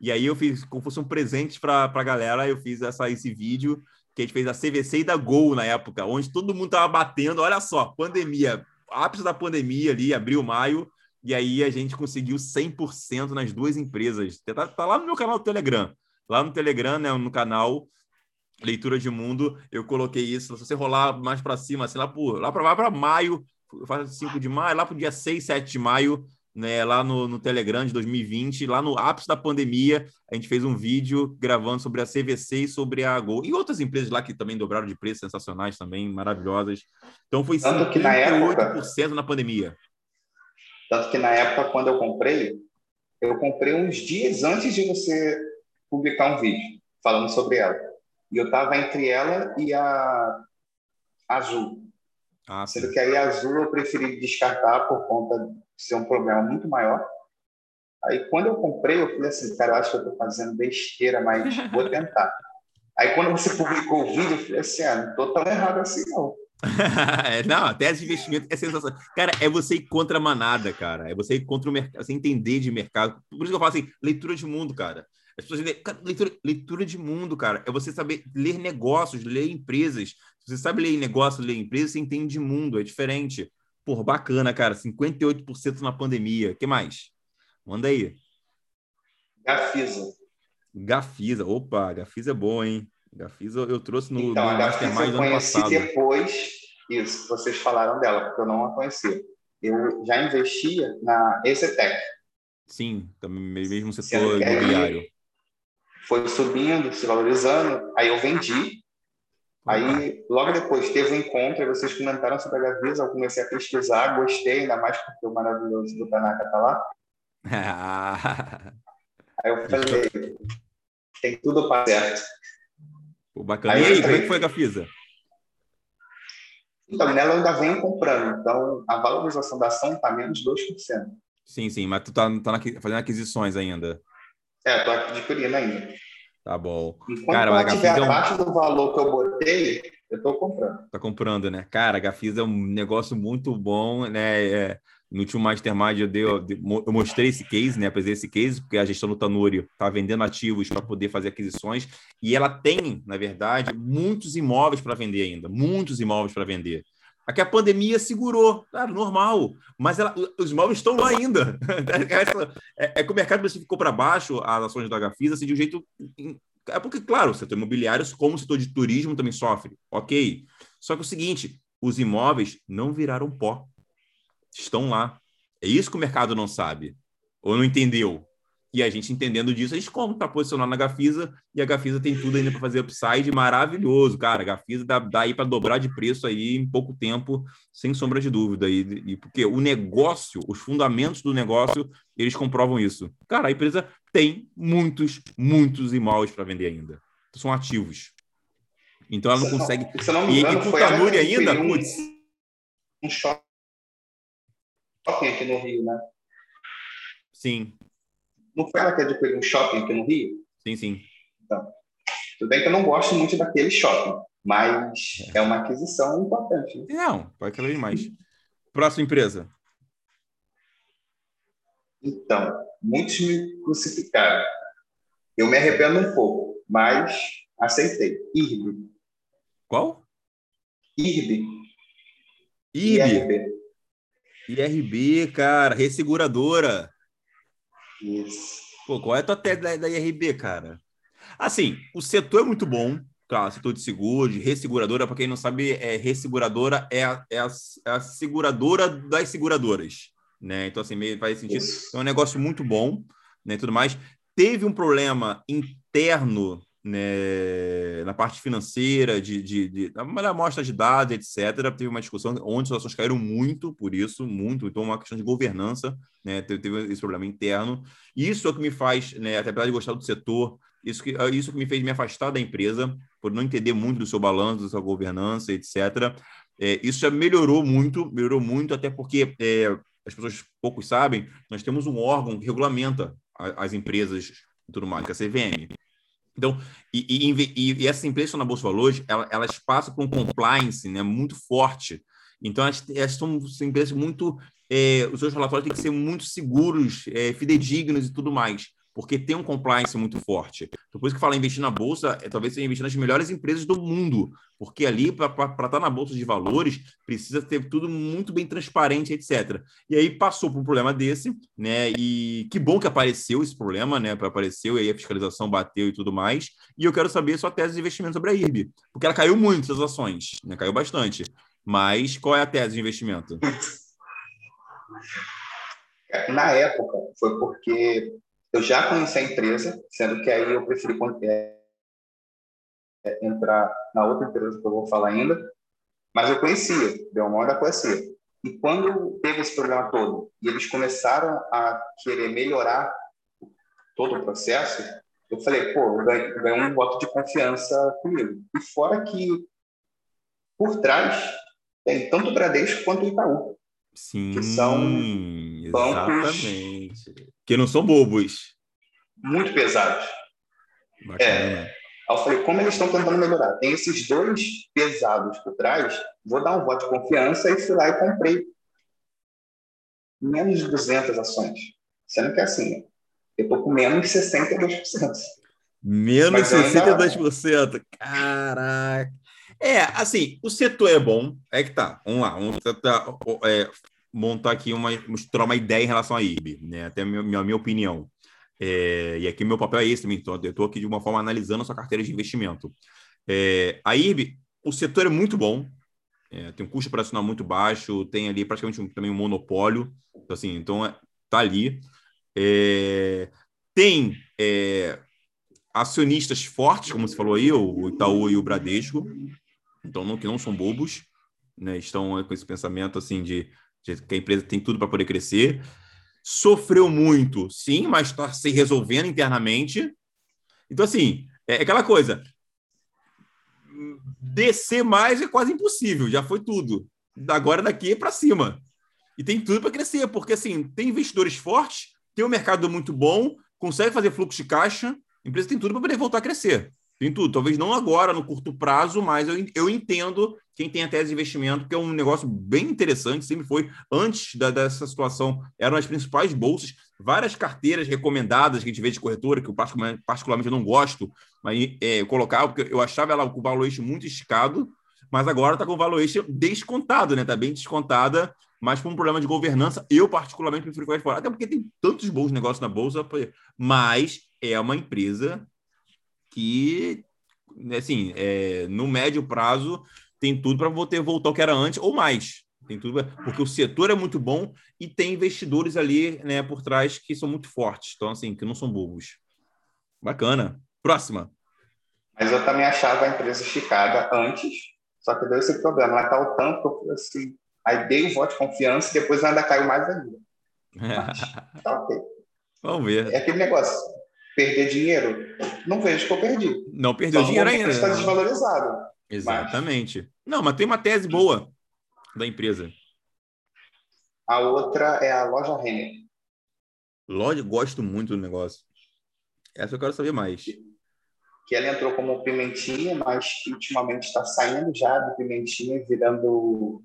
E aí eu fiz como fosse um presente para a galera, eu fiz essa, esse vídeo que a gente fez da CVC e da Gol na época, onde todo mundo tava batendo. Olha só, pandemia, ápice da pandemia ali, abril, maio, e aí a gente conseguiu 100% nas duas empresas. Tá, tá, lá no meu canal do Telegram. Lá no Telegram, né, no canal Leitura de Mundo, eu coloquei isso. Se você rolar mais para cima, assim, lá para lá para maio, faz 5 de maio, lá para o dia 6, 7 de maio, né, lá no, no Telegram de 2020, lá no ápice da pandemia, a gente fez um vídeo gravando sobre a CVC e sobre a Gol. E outras empresas lá que também dobraram de preço, sensacionais também, maravilhosas. Então foi Tanto que na época, na pandemia. Tanto que na época, quando eu comprei, eu comprei uns dias antes de você publicar um vídeo falando sobre ela. E eu estava entre ela e a Azul. Ah, Sendo que aí a Azul eu preferi descartar por conta de ser um problema muito maior. Aí quando eu comprei, eu falei assim, cara, eu acho que eu estou fazendo besteira, mas vou tentar. Aí quando você publicou o vídeo, eu falei assim, ah, não estou tão errado assim não. É, não, a tese de investimento é sensacional. Cara, é você ir contra a manada, cara. É você ir contra o mercado, você entender de mercado. Por isso que eu falo assim, leitura de mundo, cara. As pessoas dizem, cara, leitura, leitura de mundo, cara. É você saber ler negócios, ler empresas. Se você sabe ler negócios, ler empresas, você entende de mundo, é diferente. Pô, bacana, cara. 58% na pandemia. O que mais? Manda aí. Gafisa. Gafisa. Opa, Gafisa é bom, hein? Gafisa eu trouxe no, então, no a Mastermind do ano passado. depois, isso, vocês falaram dela, porque eu não a conhecia. Eu já investia na ECTEC. Sim, também mesmo setor imobiliário. Foi subindo, se valorizando, aí eu vendi. Aí, logo depois, teve um encontro, e vocês comentaram sobre a Gavisa, eu comecei a pesquisar, gostei, ainda mais porque o maravilhoso do Tanaka tá lá. aí eu falei, tem tudo para certo. Pô, bacana. Aí, e aí, como é que foi a Gafisa? Então, nela eu ainda venho comprando. Então, a valorização da ação está menos 2%. Sim, sim, mas tu tá, tá fazendo aquisições ainda. É, estou adquirindo ainda. Tá bom. Enquanto Cara, ela estiver é um... abaixo do valor que eu botei, eu estou comprando. Tá comprando, né? Cara, a Gafisa é um negócio muito bom, né? É, no último Mastermind eu, dei, eu mostrei esse case, né? Apresentei esse case, porque a gestão do Tanuri está vendendo ativos para poder fazer aquisições. E ela tem, na verdade, muitos imóveis para vender ainda. Muitos imóveis para vender. Aqui a pandemia segurou, claro, normal, mas ela, os imóveis estão lá ainda. é, é, que o mercado ficou para baixo, as ações da Gafisa, assim, de um jeito. É porque, claro, o setor imobiliário, como o setor de turismo, também sofre, ok. Só que é o seguinte: os imóveis não viraram pó estão lá. É isso que o mercado não sabe, ou não entendeu. E a gente entendendo disso, a gente como está posicionado na Gafisa, e a Gafisa tem tudo ainda para fazer upside maravilhoso, cara. A Gafisa dá, dá aí para dobrar de preço aí em pouco tempo, sem sombra de dúvida. E, e porque o negócio, os fundamentos do negócio, eles comprovam isso. Cara, a empresa tem muitos, muitos imóveis para vender ainda. São ativos. Então ela não consegue. Não, e, engano, e com Tanuri ainda, um, putz. Um shopping shopping aqui no Rio, né? Sim. Não foi ela que adquiriu um shopping aqui no Rio? Sim, sim. Então, tudo bem que eu não gosto muito daquele shopping, mas é, é uma aquisição importante. Né? Não, pode cada vez mais. Próxima empresa. Então, muitos me crucificaram. Eu me arrependo um pouco, mas aceitei. IRB. Qual? IRB. IRB. IRB, cara, resseguradora. Isso. Pô, qual é a tua tese da, da IRB, cara? Assim, o setor é muito bom, claro, setor de seguro, de resseguradora, para quem não sabe, é resseguradora é a, é a, é a seguradora das seguradoras, né? Então, assim, meio faz sentido. Isso. É um negócio muito bom, né? Tudo mais. Teve um problema interno né, na parte financeira, de, de, de, na amostra de dados, etc. Teve uma discussão onde as ações caíram muito por isso, muito. Então, uma questão de governança, né, teve, teve esse problema interno. Isso é o que me faz, né, até apesar de gostar do setor, isso que, isso que me fez me afastar da empresa, por não entender muito do seu balanço, da sua governança, etc. É, isso já melhorou muito, melhorou muito, até porque é, as pessoas poucos sabem, nós temos um órgão que regulamenta as empresas e tudo mais, que é a CVM. Então, e, e, e essas empresas na Bolsa de Valores, elas, elas passam por um compliance né, muito forte. Então, elas, elas são, são empresas muito. É, os seus relatórios têm que ser muito seguros, é, fidedignos e tudo mais porque tem um compliance muito forte. Então, por isso que fala investir na bolsa, é talvez seja investir nas melhores empresas do mundo, porque ali, para estar tá na bolsa de valores, precisa ter tudo muito bem transparente, etc. E aí passou por um problema desse, né? E que bom que apareceu esse problema, né? Apareceu e aí a fiscalização bateu e tudo mais. E eu quero saber sua tese de investimento sobre a IRB, porque ela caiu muito essas ações, né? Caiu bastante. Mas qual é a tese de investimento? Na época, foi porque eu já conheci a empresa, sendo que aí eu preferi é, é, entrar na outra empresa que eu vou falar ainda, mas eu conhecia, deu uma hora conhecia. E quando teve esse problema todo e eles começaram a querer melhorar todo o processo, eu falei, pô, eu ganhei, ganhei um voto de confiança comigo. E fora que por trás tem tanto o Bradesco quanto o Itaú. Sim, que são exatamente. Que não são bobos. Muito pesados. Bacana. É. Eu falei, como eles estão tentando melhorar? Tem esses dois pesados por trás, vou dar um voto de confiança e fui lá e comprei menos de 200 ações. Sendo que é assim, eu estou com menos de 62%. Menos de 62%? Ainda... Caraca! É, assim, o setor é bom, é que tá. Vamos lá, vamos tentar é, montar aqui uma, mostrar uma ideia em relação à IB, né? Até a minha, minha, minha opinião. É, e aqui meu papel é esse também, então eu estou aqui de uma forma analisando a sua carteira de investimento. É, a IRB, o setor é muito bom, é, tem um custo operacional muito baixo, tem ali praticamente um, também um monopólio, então, assim, então é, tá ali. É, tem é, acionistas fortes, como você falou aí, o Itaú e o Bradesco, então não, que não são bobos, né, estão com esse pensamento assim de que a empresa tem tudo para poder crescer. Sofreu muito, sim, mas está se resolvendo internamente. Então, assim, é aquela coisa. Descer mais é quase impossível, já foi tudo. Agora daqui é para cima. E tem tudo para crescer, porque assim, tem investidores fortes, tem um mercado muito bom, consegue fazer fluxo de caixa, a empresa tem tudo para poder voltar a crescer. Tem tudo. Talvez não agora, no curto prazo, mas eu, eu entendo quem tem a tese de investimento, que é um negócio bem interessante, sempre foi. Antes da, dessa situação, eram as principais bolsas, várias carteiras recomendadas que a gente vê de corretora, que eu particularmente, não gosto, mas é, colocava, porque eu achava ela com o valuation muito esticado, mas agora está com o valuation descontado, né? Está bem descontada, mas por um problema de governança, eu particularmente prefiro ficar fora. Até porque tem tantos bons negócios na bolsa, mas é uma empresa que, assim, é, no médio prazo, tem tudo para você voltar ao que era antes ou mais. Tem tudo, porque o setor é muito bom e tem investidores ali né, por trás que são muito fortes. Então, assim, que não são bobos. Bacana. Próxima. Mas eu também achava a empresa esticada antes, só que deu esse problema. Ela caiu tanto que eu falei assim. Aí dei o voto de confiança e depois ainda caiu mais ainda. Mas, tá ok. Vamos ver. É aquele negócio perder dinheiro? Não vejo que eu perdi. Não perdeu dinheiro ainda. Está desvalorizado. Exatamente. Não, mas tem uma tese boa da empresa. A outra é a loja Renner. Loja, gosto muito do negócio. Essa eu quero saber mais. Que ela entrou como pimentinha, mas ultimamente está saindo já do pimentinha e virando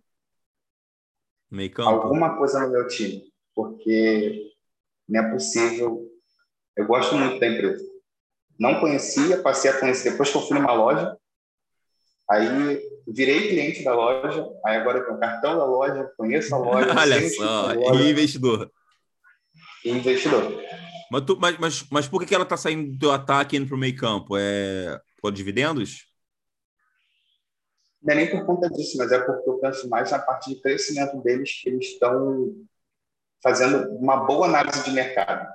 Meio campo. alguma coisa no meu time. Porque não é possível eu gosto muito da empresa. Não conhecia, passei a conhecer depois que eu fui numa loja. Aí virei cliente da loja. Aí agora tenho o cartão da loja, conheço a loja. Olha só, e investidor. E investidor. Mas, tu, mas, mas, mas por que ela está saindo do teu ataque indo para o meio campo? É por dividendos? Não é nem por conta disso, mas é porque eu penso mais na parte de crescimento deles, que eles estão fazendo uma boa análise de mercado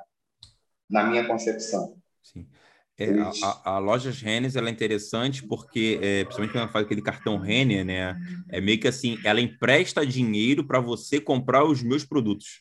na minha concepção. Sim. É, a, a, loja Rennes ela é interessante porque, é, principalmente quando ela faz aquele cartão Renner, né? É meio que assim, ela empresta dinheiro para você comprar os meus produtos.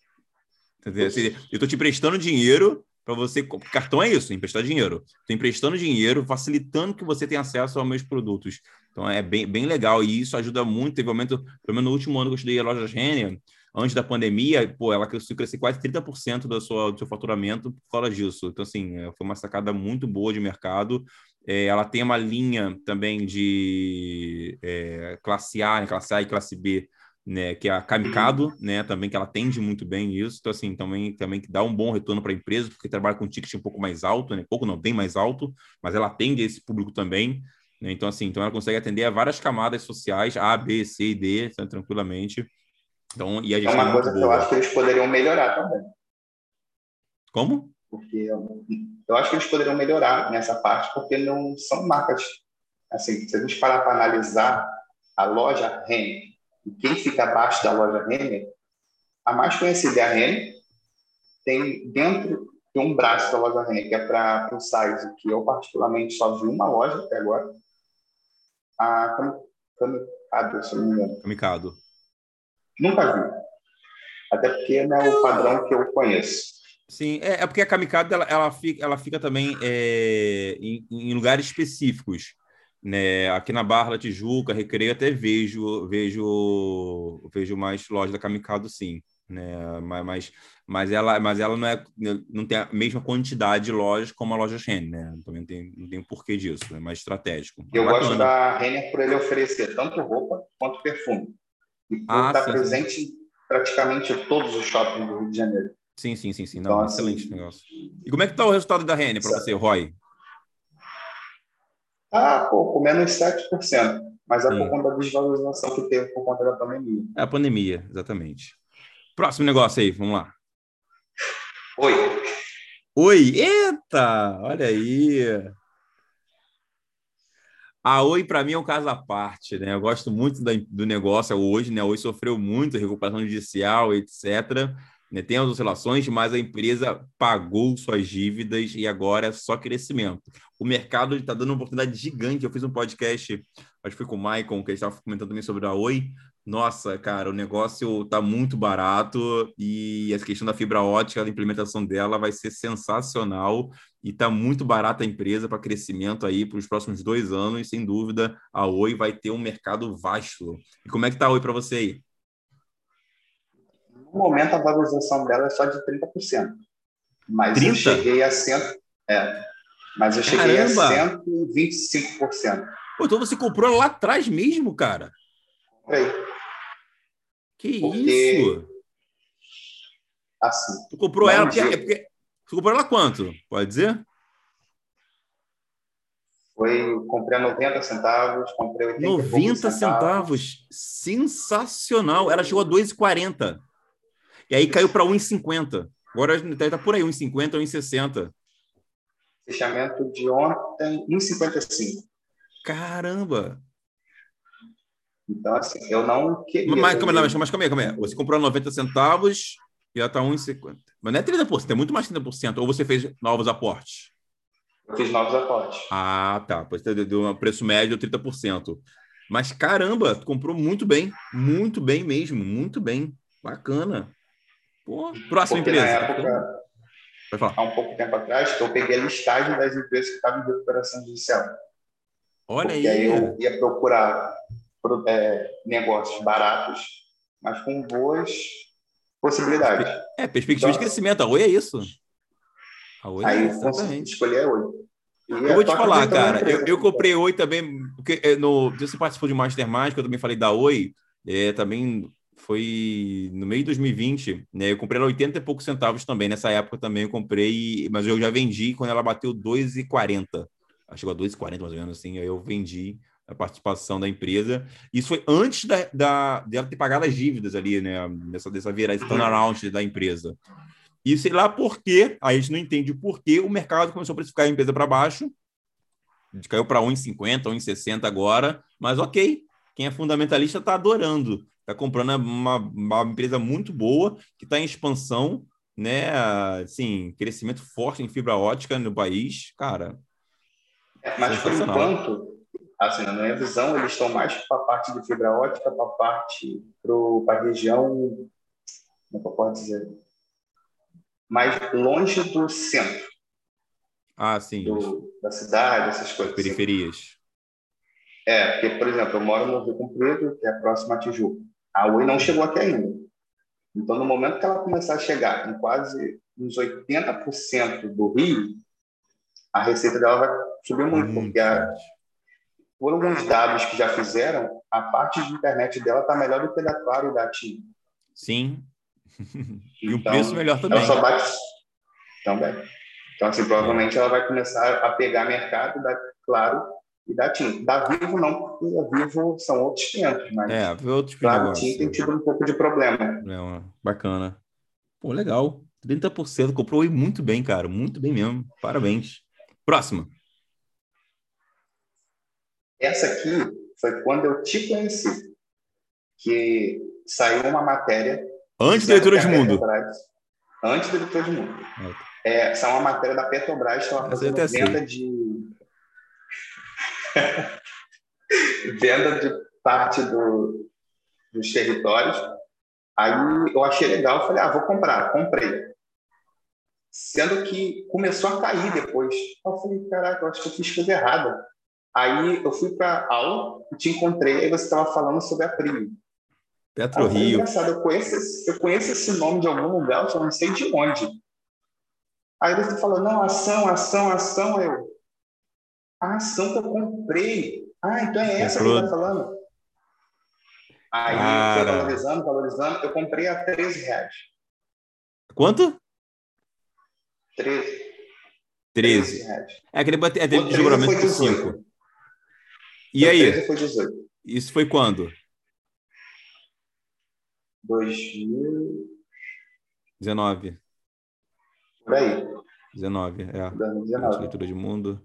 Entendeu? Assim, eu estou te emprestando dinheiro para você. Cartão é isso, emprestar dinheiro. Estou emprestando dinheiro, facilitando que você tenha acesso aos meus produtos. Então é bem, bem legal e isso ajuda muito. Teve aumento, pelo menos no último ano que eu estudei a loja Renner, antes da pandemia, pô, ela cresceu, cresceu quase 30% do seu, do seu faturamento por causa disso. Então, assim, é, foi uma sacada muito boa de mercado. É, ela tem uma linha também de é, classe A, né, classe A e classe B, né, que é a Kamikado, né, também que ela atende muito bem isso. Então, assim, também, também que dá um bom retorno para a empresa, porque trabalha com um ticket um pouco mais alto, né, pouco não, bem mais alto, mas ela atende esse público também. Né, então, assim, então ela consegue atender a várias camadas sociais, A, B, C e D, tranquilamente. Então, e a é uma coisa que eu acho que eles poderiam melhorar também. Como? Porque eu, eu acho que eles poderiam melhorar nessa parte, porque não são marcas. Assim, se a gente parar para analisar a loja Renner e quem fica abaixo da loja Renner, a mais conhecida é a Renner, tem dentro de um braço da loja Renner, que é para o size, que eu particularmente só vi uma loja até agora, a Kamikado, se não me engano. Kamikado. Nunca vi. Até porque não é o padrão que eu conheço. Sim, é, é porque a Kamikado ela, ela, fica, ela fica também é, em, em, lugares específicos. Né? Aqui na Barra da Tijuca, Recreio, até vejo, vejo, vejo mais loja da Kamikado, sim. Né? Mas, mas, mas, ela, mas ela não, é, não tem a mesma quantidade de lojas como a loja Renner, né? Também tem, não tem um porquê disso, é mais estratégico. Eu gosto da Renner por ele oferecer tanto roupa quanto perfume. E ah, sim, presente sim. em praticamente todos os shoppings do Rio de Janeiro. Sim, sim, sim, sim. Não, então, excelente assim, negócio. E como é que está o resultado da Renner para você, Roy? Ah, pô, com menos 7%. Mas é por conta da desvalorização que teve por conta da pandemia. É a pandemia, exatamente. Próximo negócio aí, vamos lá. Oi. Oi, eita, olha aí. A Oi, para mim, é um caso à parte, né? Eu gosto muito da, do negócio hoje, né? A Oi sofreu muito, recuperação judicial, etc. Né? Tem as oscilações, mas a empresa pagou suas dívidas e agora é só crescimento. O mercado está dando uma oportunidade gigante. Eu fiz um podcast, acho que foi com o Maicon, que estava comentando também sobre a Oi. Nossa, cara, o negócio está muito barato e a questão da fibra ótica, a implementação dela vai ser sensacional e está muito barata a empresa para crescimento aí para os próximos dois anos. Sem dúvida, a Oi vai ter um mercado vasto. E como é que está a Oi para você aí? No momento, a valorização dela é só de 30%. Mas 30? eu cheguei a 100%. É, mas eu cheguei Caramba. a 125%. Pô, então você comprou lá atrás mesmo, cara? É. Que porque... isso? Assim. Tu comprou ela porque, é porque. Tu comprou ela quanto? Pode dizer? Foi, comprei a 90 centavos, comprei 80 90 centavos. centavos. Sensacional. Ela chegou a 2,40. E aí caiu para 1,50. Agora está por aí, 1,50 ou 1,60. Fechamento de ontem, 1,55. Caramba! Então, assim, eu não queria. Mas, calma, não, mas, mas calma aí, calma aí. Você comprou 90 centavos e já está 1,50. Mas não é 30%, é muito mais de 30%. Ou você fez novos aportes? Eu fiz novos aportes. Ah, tá. Pois deu um preço médio 30%. Mas caramba, tu comprou muito bem. Muito bem mesmo. Muito bem. Bacana. Pô, próxima Porque empresa. Na época, há um pouco tempo atrás, eu peguei a listagem das empresas que estavam em recuperação judicial. Olha Porque aí. aí eu ia procurar é, negócios baratos, mas com boas possibilidades. É, perspectiva então, de crescimento. A Oi é isso. A Oi aí é exatamente. escolher a Oi. eu vou te falar, cara. Eu, eu comprei Oi também, porque é, no, você participou de Mastermind, que eu também falei da Oi, é, também foi no meio de 2020, né? Eu comprei ela 80 e poucos centavos também. Nessa época também eu comprei, mas eu já vendi quando ela bateu 2,40. Chegou a 2,40 mais ou menos assim. Aí eu vendi a participação da empresa. Isso foi antes da, da, dela ter pagado as dívidas ali, né? Dessa, dessa virada, turnaround da empresa. E sei lá por quê, a gente não entende por que o mercado começou a precificar a empresa para baixo. Caiu para 1,50, 1,60 agora, mas ok. Quem é fundamentalista está adorando está comprando uma, uma, empresa muito boa, que está em expansão, né? Assim, crescimento forte em fibra ótica no país, cara. É, mas por enquanto, assim, na minha visão, eles estão mais para a parte de fibra ótica, para a parte, para a região, como é que eu posso dizer? Mais longe do centro. Ah, sim. Do, da cidade, essas coisas. Periferias. Assim. É, porque, por exemplo, eu moro no Rio Comprido, que é próximo a Tijuca. A Oi não chegou aqui ainda. Então, no momento que ela começar a chegar em quase uns 80% do Rio, a receita dela vai subir muito, hum, porque a, por alguns dados que já fizeram, a parte de internet dela está melhor do que a da Claro e da TIM. Sim. e o preço melhor também. Ela só bate também. Então, assim, provavelmente ela vai começar a pegar mercado da Claro e da TIM. Da Vivo não, porque a Vivo são outros 500, mas é, outros claro, a TIM tem tido um pouco de problema. É, bacana. Pô, legal. 30% comprou muito bem, cara. Muito bem mesmo. Parabéns. Próxima. Essa aqui foi quando eu te conheci, que saiu uma matéria. Antes da leitura de mundo. Antes do Leitura de Mundo. É, é uma matéria da Petrobras, estava fazendo venda de. venda de parte do, dos territórios. Aí eu achei legal, falei, ah, vou comprar. Comprei. Sendo que começou a cair depois. Eu falei, caraca, eu acho que eu fiz coisa errada. Aí eu fui para aula e te encontrei, aí você estava falando sobre a Prio. Petro Rio. Engraçado, eu conheço, eu conheço esse nome de algum lugar, eu só não sei de onde. Aí você falou, não, ação, ação, ação. Eu, a ação que eu comprei. Ah, então é essa Comprou. que você está falando? Aí Cara. foi valorizando, valorizando. Eu comprei a 13 reais. Quanto? 13. 13. reais. É aquele bate... é, teve desdobramento por 5. E aí? 13 foi 18. Isso foi quando? 2019. Por aí. 19, é. 19. Leitura de mundo.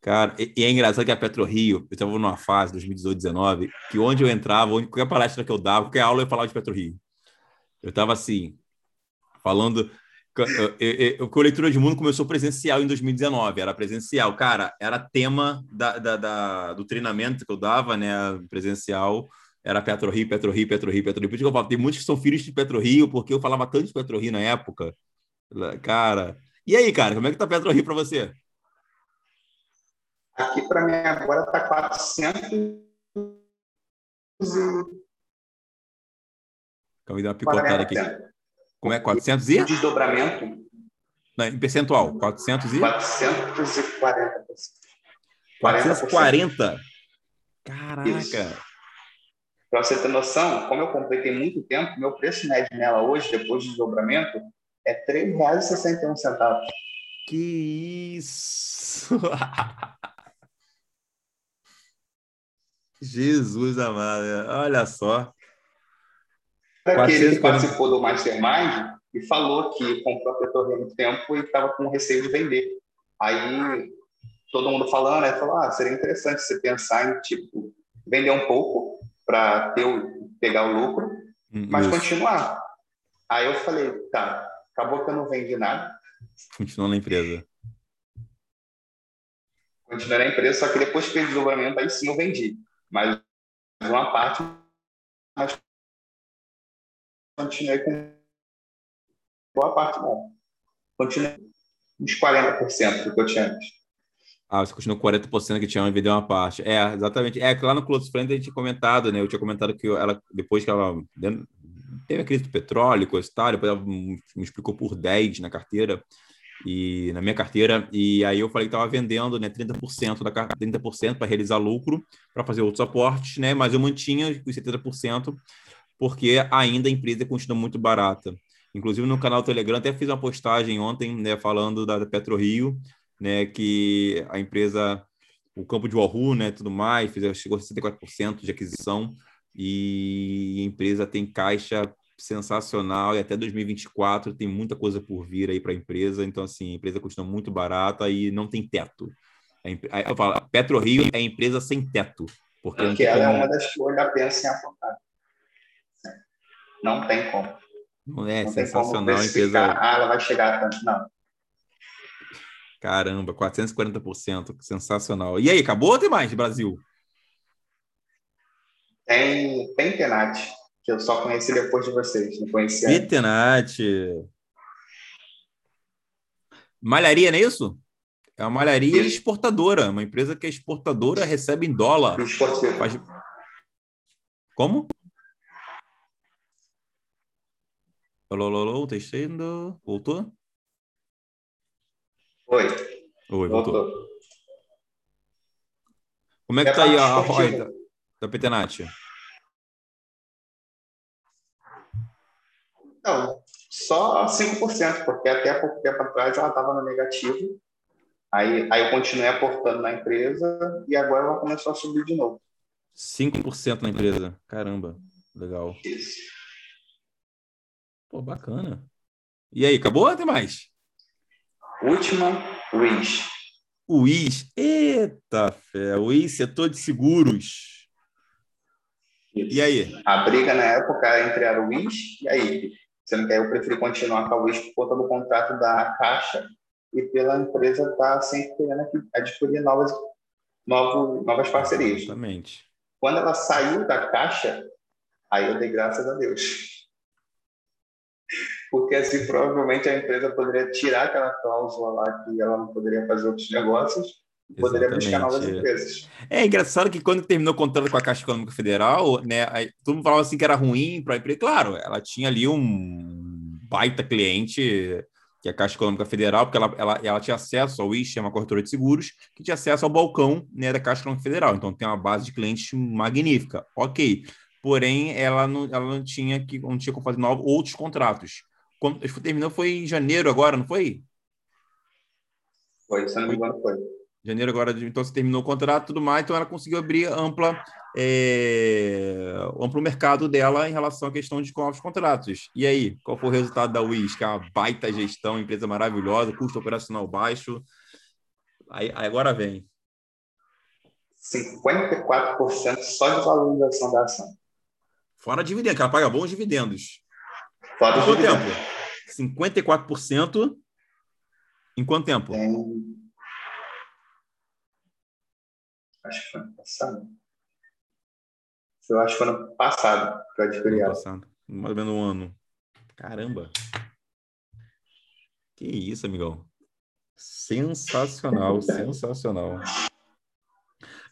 Cara, e, e, é engraçado que a Petro Rio, eu estava numa fase, 2018, 2019, que onde eu entrava, onde, qualquer palestra que eu dava, qualquer aula eu falava de Petro Rio. Eu estava assim, falando. O leitura de mundo começou presencial em 2019, era presencial. Cara, era tema da, da, da, do treinamento que eu dava, né? Presencial, era Petro Rio, Petro Rio, Petro Rio, Petro Rio. Por isso que eu falo, tem muitos que são filhos de Petro Rio, porque eu falava tanto de Petro Rio na época. Cara, e aí, cara, como é que tá Petro Rio para você? Aqui para mim agora está 400 e... Calma, me deu uma picotada aqui. Como é? 400 e? Desdobramento. Não, em percentual, 400 e? 440. 440? Caraca! Para você ter noção, como eu comprei tem muito tempo, meu preço médio nela hoje, depois do desdobramento, é R$ 3,61. Que isso! Jesus amado, olha só. Para ele participou do Mastermind e falou que comprou a há muito tempo e estava com receio de vender. Aí todo mundo falando, né, falou, ah, seria interessante você pensar em tipo vender um pouco para ter pegar o lucro, hum, mas Isso. continuar. Aí eu falei, tá, acabou que eu não vendi nada. Continuou na empresa. Continuei na empresa, só que depois que fez o desenvolvimento, aí sim eu vendi mas uma parte mas continuei com boa parte não. Continuei uns 40% do que eu tinha antes. Ah, você continuou com 40% que tinha e vendeu uma parte. É, exatamente. É que lá no Close Friends a gente tinha comentado, né? Eu tinha comentado que ela, depois que ela teve a crise do petróleo, coisa e tal, depois ela me explicou por 10 na carteira e na minha carteira, e aí eu falei que estava vendendo né, 30% da 30% para realizar lucro, para fazer outros aportes, né? Mas eu mantinha os 70% porque ainda a empresa continua muito barata. Inclusive no canal Telegram até fiz uma postagem ontem, né, falando da, PetroRio, né, que a empresa, o campo de Wahoo, né, tudo mais, fez, chegou a 64% de aquisição e a empresa tem caixa sensacional e até 2024 tem muita coisa por vir aí para a empresa. Então, assim, a empresa custa muito barata e não tem teto. Eu falo, a PetroRio é a empresa sem teto. Porque, porque ela é é uma das que eu já penso em apontar. Não tem como. Não é não sensacional a empresa. Ah, ela vai chegar a tanto. Não. Caramba, 440%. Sensacional. E aí, acabou ou tem mais, Brasil? Tem, tem Tenat que eu só conheci depois de vocês, não conhecia. Pitenate. Malharia, não é isso? É uma malharia exportadora, uma empresa que é exportadora, recebe em dólar. Faz... Como? Alô, alô, alô, testando. Voltou? Oi. Oi, voltou. voltou. Como é que está aí a ROI da, da Não, só 5%, porque até pouco tempo atrás ela estava no negativo. Aí, aí eu continuei aportando na empresa e agora ela começou a subir de novo. 5% na empresa. Caramba, legal. Isso. Pô, bacana. E aí, acabou ou tem mais? Última, Wish. Wish. Eita fé, Wish, setor de seguros. Isso. E aí? A briga na época entre a Wish e a IP. Sendo que aí eu preferi continuar, talvez, por conta do contrato da Caixa e pela empresa estar tá sempre querendo adquirir novas, novos, novas parcerias. Exatamente. Quando ela saiu da Caixa, aí eu dei graças a Deus. Porque assim, provavelmente a empresa poderia tirar aquela cláusula lá que ela não poderia fazer outros negócios poderia Exatamente. buscar novas empresas. É engraçado que quando terminou o contrato com a Caixa Econômica Federal, né, aí, todo mundo falava assim que era ruim para a empresa. Claro, ela tinha ali um baita cliente, que é a Caixa Econômica Federal, porque ela, ela, ela tinha acesso ao IST, é uma corretora de seguros, que tinha acesso ao balcão né, da Caixa Econômica Federal. Então tem uma base de clientes magnífica. Ok. Porém, ela não, ela não tinha que não tinha como fazer novos, outros contratos. Quando terminou foi em janeiro agora, não foi? Foi, se não me engano, foi janeiro agora, então se terminou o contrato e tudo mais, então ela conseguiu abrir ampla, é, amplo mercado dela em relação à questão de novos contratos. E aí, qual foi o resultado da WIS? Que é uma baita gestão, empresa maravilhosa, custo operacional baixo. Aí, agora vem. 54% só de valorização da ação. Fora dividendo, que ela paga bons dividendos. Fora em quanto tempo? 54% em quanto tempo? Tem Acho que foi ano passado. Eu acho que foi ano passado que eu adquiri ela. Passado. Mais ou menos um ano. Caramba! Que isso, amigão. Sensacional, sensacional.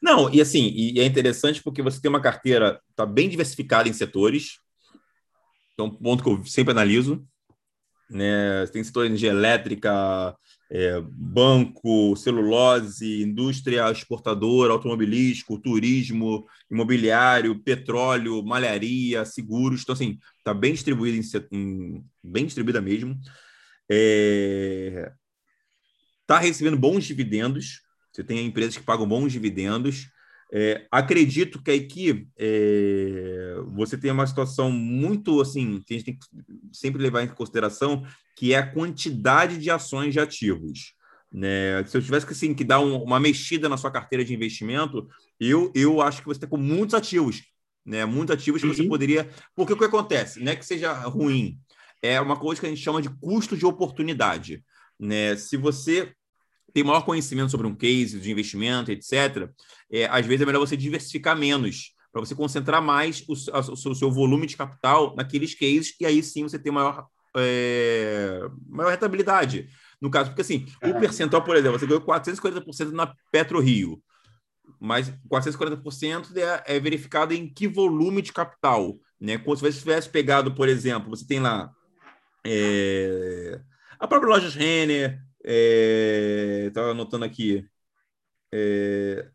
Não, e assim, e é interessante porque você tem uma carteira tá bem diversificada em setores. Então, um ponto que eu sempre analiso. Né? Você tem setor de energia elétrica, é, banco, celulose, indústria exportadora, automobilístico, turismo, imobiliário, petróleo, malharia, seguros. Então, assim, está bem distribuída, em, em, bem distribuída mesmo. Está é, tá recebendo bons dividendos. Você tem empresas que pagam bons dividendos. É, acredito que aqui é, você tem uma situação muito assim que a gente tem que sempre levar em consideração, que é a quantidade de ações de ativos. Né? Se eu tivesse que, assim, que dar um, uma mexida na sua carteira de investimento, eu, eu acho que você tem com muitos ativos, né? Muitos ativos que uhum. você poderia. Porque o que acontece? Não é que seja ruim, é uma coisa que a gente chama de custo de oportunidade. Né? Se você tem maior conhecimento sobre um case de investimento, etc., é, às vezes é melhor você diversificar menos, para você concentrar mais o, a, o, seu volume de capital naqueles cases, e aí sim você tem maior, é, maior rentabilidade. No caso, porque assim, o percentual, por exemplo, você ganhou 440% na PetroRio, mas 440% é, é verificado em que volume de capital. Né? Como se você tivesse pegado, por exemplo, você tem lá é, a própria loja Renner, Estava é, anotando aqui. É,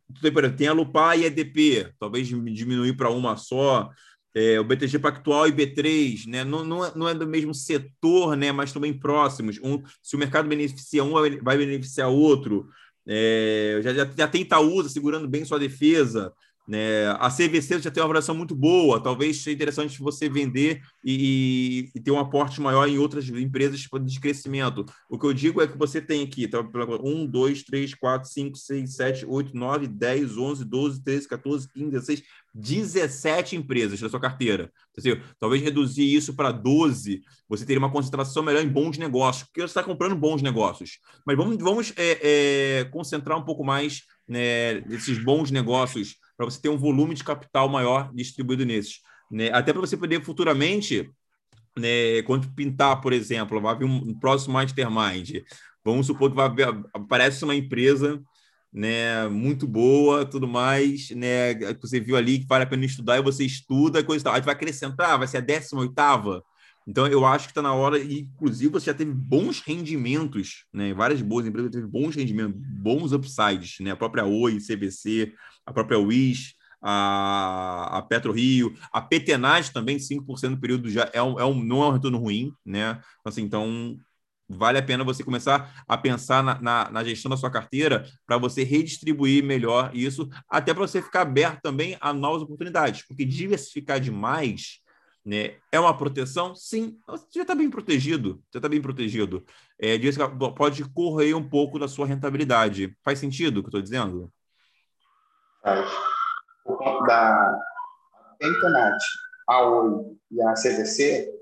tem a Lupar e a EDP, talvez diminuir para uma só. É, o BTG Pactual e B3, né? não, não, é, não é do mesmo setor, né? mas também próximos. Um, se o mercado beneficia um, vai beneficiar outro. É, já, já, já tem Itaúsa segurando bem sua defesa. Né? A CVC já tem uma avaliação muito boa, talvez seja interessante você vender e, e, ter um aporte maior em outras empresas de crescimento. O que eu digo é que você tem aqui tá, 1, 2, 3, 4, 5, 6, 7, 8, 9, 10, 11, 12, 13, 14, 15, 16, 17 empresas na sua carteira. Talvez reduzir isso para 12, você teria uma concentração melhor em bons negócios, porque você está comprando bons negócios. Mas vamos, vamos é, é, concentrar um pouco mais né, nesses bons negócios para você ter um volume de capital maior distribuído nesses. Né? Até para você poder futuramente, né, quando pintar, por exemplo, vai vir um, próximo Mastermind, vamos supor que vai, aparece uma empresa né, muito boa, tudo mais, né, que você viu ali que vale a pena estudar, e você estuda, coisa tal. Aí vai acrescentar, vai ser a 18 oitava. Então, eu acho que está na hora, e inclusive você já teve bons rendimentos, né? Várias boas empresas teve bons rendimentos, bons upsides, né? A própria Oi, CVC, a própria Wish, a, a Petro Rio, a Petenage também, 5% no período já é um, é um, não é um retorno ruim, né? Assim, então, vale a pena você começar a pensar na, na, na gestão da sua carteira para você redistribuir melhor isso, até para você ficar aberto também a novas oportunidades, porque diversificar demais né? É uma proteção? Sim, você já está bem protegido. Você está bem protegido. É, pode correr um pouco da sua rentabilidade. Faz sentido o que eu estou dizendo? Faz. Por conta da Internet, a Oi e a CVC,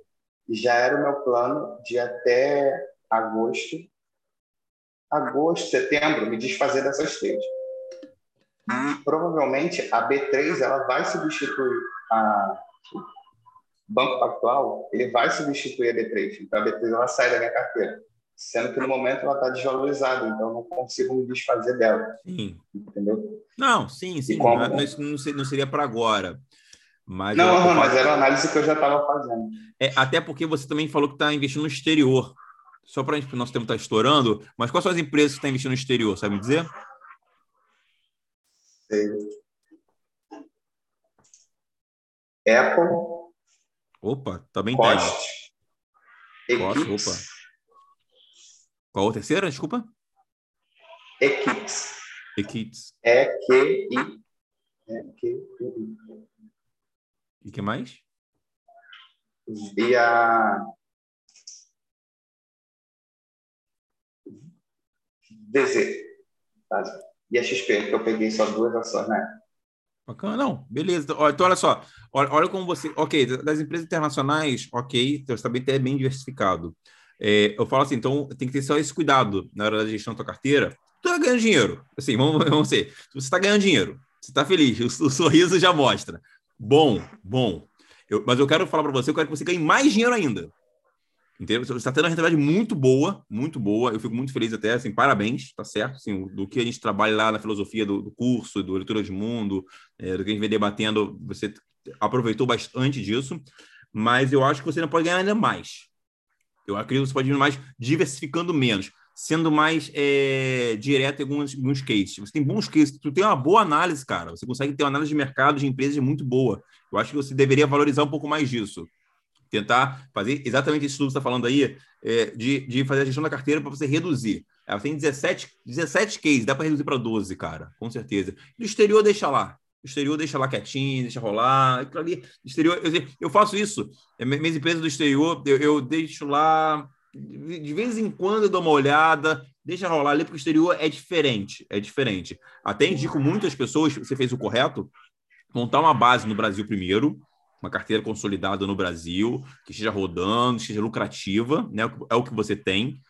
já era o meu plano de até agosto, agosto, setembro, me desfazer dessas três. E provavelmente a B3 ela vai substituir a Banco Pactual, ele vai substituir a B3. Então a B3 ela sai da minha carteira sendo que no momento ela está desvalorizada, então eu não consigo me desfazer dela. Sim. Entendeu? Não, sim, sim. Como... Não, não seria para agora. Mas não, não, mas era a análise que eu já estava fazendo. É, até porque você também falou que está investindo no exterior. Só para o nosso tempo estar tá estourando, mas quais são as empresas que estão tá investindo no exterior, sabe me dizer? Sei. Apple. Opa, também Cost, tem. Cost, opa. Qual a terceira, desculpa? Equites. Equites. E-Q-I. E que mais? E a DZ. E a XP, que eu peguei só duas ações, né? Bacana, não, beleza. Então, olha só, olha, olha como você. Ok, das empresas internacionais, ok, então você também tá bem diversificado. É, eu falo assim, então tem que ter só esse cuidado na hora da gestão da tua carteira. Tu tá ganhando dinheiro. Assim, vamos, vamos ser. Você está ganhando dinheiro, você está feliz, o, o, sorriso já mostra. Bom, bom. Eu, mas eu quero falar para você, eu quero que você ganhe mais dinheiro ainda. Entendeu? Você está tendo uma rentabilidade muito boa, muito boa. Eu fico muito feliz até, assim, parabéns, tá certo? Assim, do que a gente trabalha lá na filosofia do, do curso, do Leitura de Mundo, é, do que a gente vem debatendo, você aproveitou bastante disso. Mas eu acho que você não pode ganhar ainda mais. Eu acredito que você pode ir mais diversificando menos, sendo mais é, direto em alguns, alguns cases. Você tem bons cases, tu tem uma boa análise, cara. Você consegue ter uma análise de mercado de empresas muito boa. Eu acho que você deveria valorizar um pouco mais disso. Tentar fazer exatamente isso que você está falando aí, é, de, de fazer a gestão da carteira para você reduzir. Ela tem 17, 17 cases, dá para reduzir para 12, cara, com certeza. No exterior, deixa lá o exterior deixa lá quietinho, deixa rolar. Ali, exterior, eu, eu faço isso. É, minhas empresas do exterior, eu, eu deixo lá. De vez em quando eu dou uma olhada, deixa rolar ali, porque o exterior é diferente. É diferente. Até indico muitas pessoas, você fez o correto, montar uma base no Brasil primeiro, uma carteira consolidada no Brasil, que esteja rodando, que esteja lucrativa, né? É o que você tem.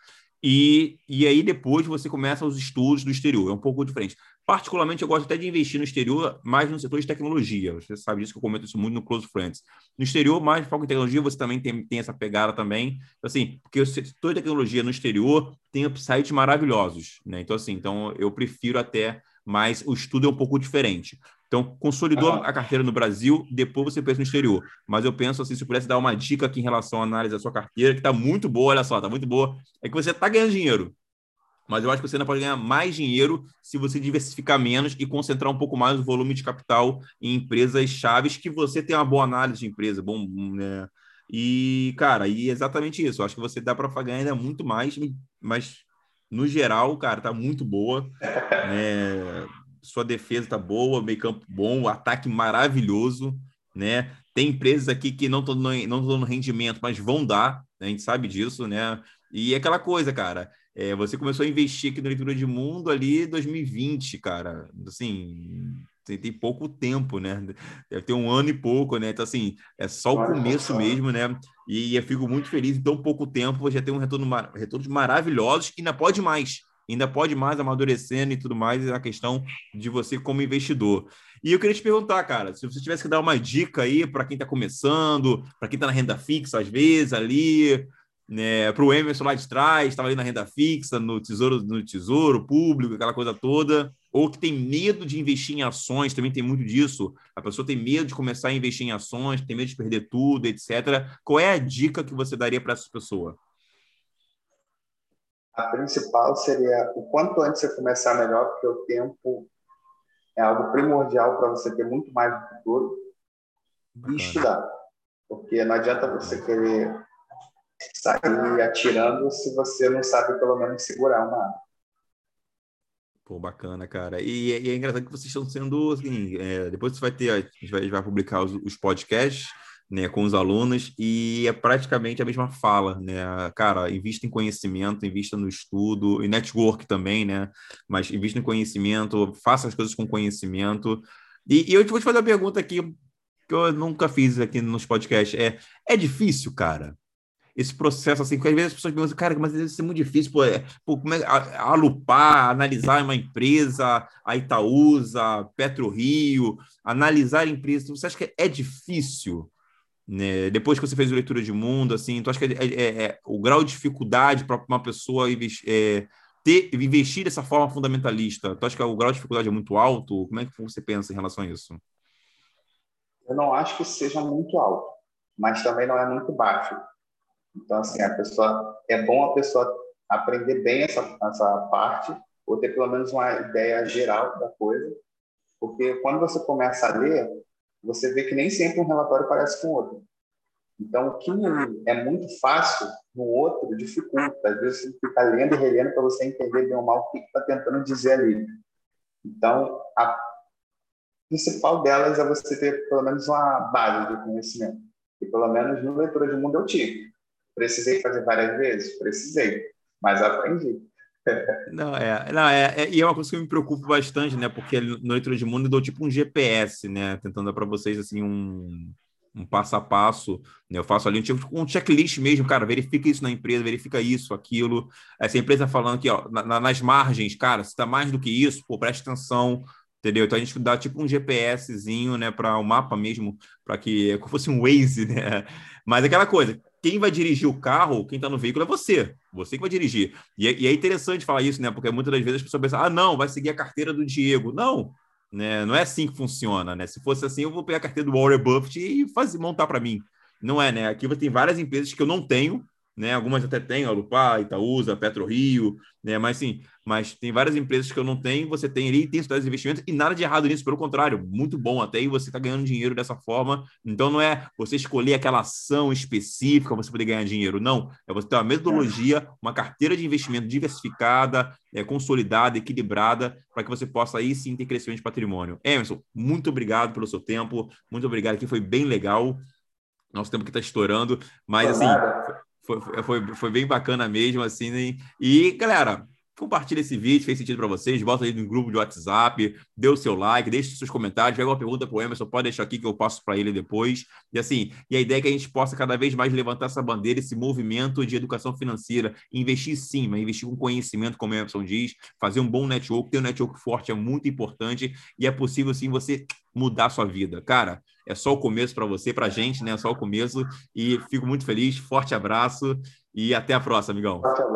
E, e aí depois você começa os estudos do exterior. É um pouco diferente. Particularmente, eu gosto até de investir no exterior, mais no setor de tecnologia. Você sabe disso que eu comento isso muito no Close Friends. No exterior, mais foco em tecnologia, você também tem, tem essa pegada também. Assim, porque o setor de tecnologia no exterior tem upsides maravilhosos, né? Então, assim, então eu prefiro até mais o estudo é um pouco diferente. Então, consolidou a carteira no Brasil, depois você pensa no exterior. Mas eu penso assim, se eu pudesse dar uma dica aqui em relação à análise da sua carteira, que está muito boa, olha só, está muito boa, é que você está ganhando dinheiro. Mas eu acho que você ainda pode ganhar mais dinheiro se você diversificar menos e concentrar um pouco mais o volume de capital em empresas chaves que você tem uma boa análise de empresa, bom, né? E, cara, e é exatamente isso. Eu acho que você dá para ganhar ainda muito mais, mas no geral, cara, tá muito boa, né? sua defesa tá boa, meio campo bom, ataque maravilhoso, né? Tem empresas aqui que não estão dando rendimento, mas vão dar, né? a gente sabe disso, né? E é aquela coisa, cara. É, você começou a investir aqui no Leitura de Mundo ali em 2020, cara. Assim, tem, tem, pouco tempo, né? Deve ter um ano e pouco, né? Então, assim, é só o começo mesmo, né? E, eu fico muito feliz em tão pouco tempo, já tem um retorno, retornos maravilhosos e ainda pode mais ainda pode mais amadurecendo e tudo mais, é a questão de você como investidor. E eu queria te perguntar, cara, se você tivesse que dar uma dica aí para quem está começando, para quem está na renda fixa, às vezes, ali, né, para o Emerson lá de trás, estava ali na renda fixa, no tesouro, no tesouro público, aquela coisa toda, ou que tem medo de investir em ações, também tem muito disso. A pessoa tem medo de começar a investir em ações, tem medo de perder tudo, etc. Qual é a dica que você daria para essa pessoa? A principal seria o quanto antes você começar melhor, porque o tempo é algo primordial para você ter muito mais no futuro e estudar. Porque não adianta você querer sair atirando se você não sabe pelo menos segurar uma arma. Pô, bacana, cara. E, e, é engraçado que vocês estão sendo assim. É, depois você vai ter, a gente vai, a gente vai publicar os, os podcasts né, com os alunos e é praticamente a mesma fala, né? Cara, invista em conhecimento, invista no estudo e network também, né? Mas invista em conhecimento, faça as coisas com conhecimento. E, e eu vou te fazer uma pergunta aqui que eu nunca fiz aqui nos podcasts. É, é difícil, cara? Esse processo assim, porque às vezes as pessoas pensam, cara, mas deve ser muito difícil, pô, é, pô como é, a, alupar, analisar uma empresa, a Itaúsa, Petro Rio, analisar empresas, você acha que é difícil? Né? Depois que você fez leitura de mundo, assim, tu acha que é, é, é o grau de dificuldade para uma pessoa é, ter, investir dessa forma fundamentalista, tu acha que o grau de dificuldade é muito alto? Como é que você pensa em relação a isso? Eu não acho que seja muito alto, mas também não é muito baixo. Então, assim, a pessoa é bom a pessoa aprender bem essa, essa parte ou ter pelo menos uma ideia geral da coisa, porque quando você começa a ler, você vê que nem sempre um relatório parece com o outro. Então, o que é muito fácil no outro dificulta. Às vezes você fica lendo e relendo para você entender bem ou mal o que está tentando dizer ali. Então, a principal delas é você ter pelo menos uma base de conhecimento. E pelo menos no leitura de mundo eu tive. Precisei fazer várias vezes? Precisei, mas aprendi. Não, é, não é, é, e é uma coisa que eu me preocupo bastante, né? Porque no leitura de mundo eu dou tipo um GPS, né? Tentando dar para vocês assim um, um passo a passo, né? Eu faço ali um, tipo, um checklist mesmo, cara, verifica isso na empresa, verifica isso, aquilo. Essa empresa falando aqui, ó, na, nas margens, cara, se tá mais do que isso, pô, preste atenção, entendeu? Então a gente dá tipo um GPSzinho, né, para o um mapa mesmo, para que é como fosse um Waze, né? Mas aquela coisa, quem vai dirigir o carro, quem está no veículo é você, você que vai dirigir. E é, e é, interessante falar isso, né? Porque muitas das vezes as pessoas pensam, ah, não, vai seguir a carteira do Diego. Não, né? Não é assim que funciona, né? Se fosse assim, eu vou pegar a carteira do Warren Buffett e fazer, montar para mim. Não é, né? Aqui tem várias empresas que eu não tenho, né? Algumas até têm, a Lupá, Itaúsa, Petro Rio, né? Mas sim, mas tem várias empresas que eu não tenho, você tem ali, tem de investimentos e nada de errado nisso, pelo contrário, muito bom até e você está ganhando dinheiro dessa forma. Então não é você escolher aquela ação específica para você poder ganhar dinheiro, não. É você ter uma metodologia, uma carteira de investimento diversificada, é, consolidada, equilibrada, para que você possa aí sim ter crescimento de patrimônio. Emerson, muito obrigado pelo seu tempo, muito obrigado aqui, foi bem legal. Nosso tempo que está estourando, mas assim, foi, foi, foi bem bacana mesmo, assim. Né? E, galera, compartilha esse vídeo, fez sentido para vocês, bota aí no grupo de WhatsApp, dê o seu like, deixe seus comentários, pega uma pergunta para o Emerson, pode deixar aqui que eu passo para ele depois. E assim, e a ideia é que a gente possa cada vez mais levantar essa bandeira, esse movimento de educação financeira, investir sim, mas investir com conhecimento, como o Emerson diz, fazer um bom network, ter um network forte é muito importante e é possível sim você mudar a sua vida. Cara, é só o começo para você, para a gente, né? É só o começo. E fico muito feliz. Forte abraço e até a próxima, amigão.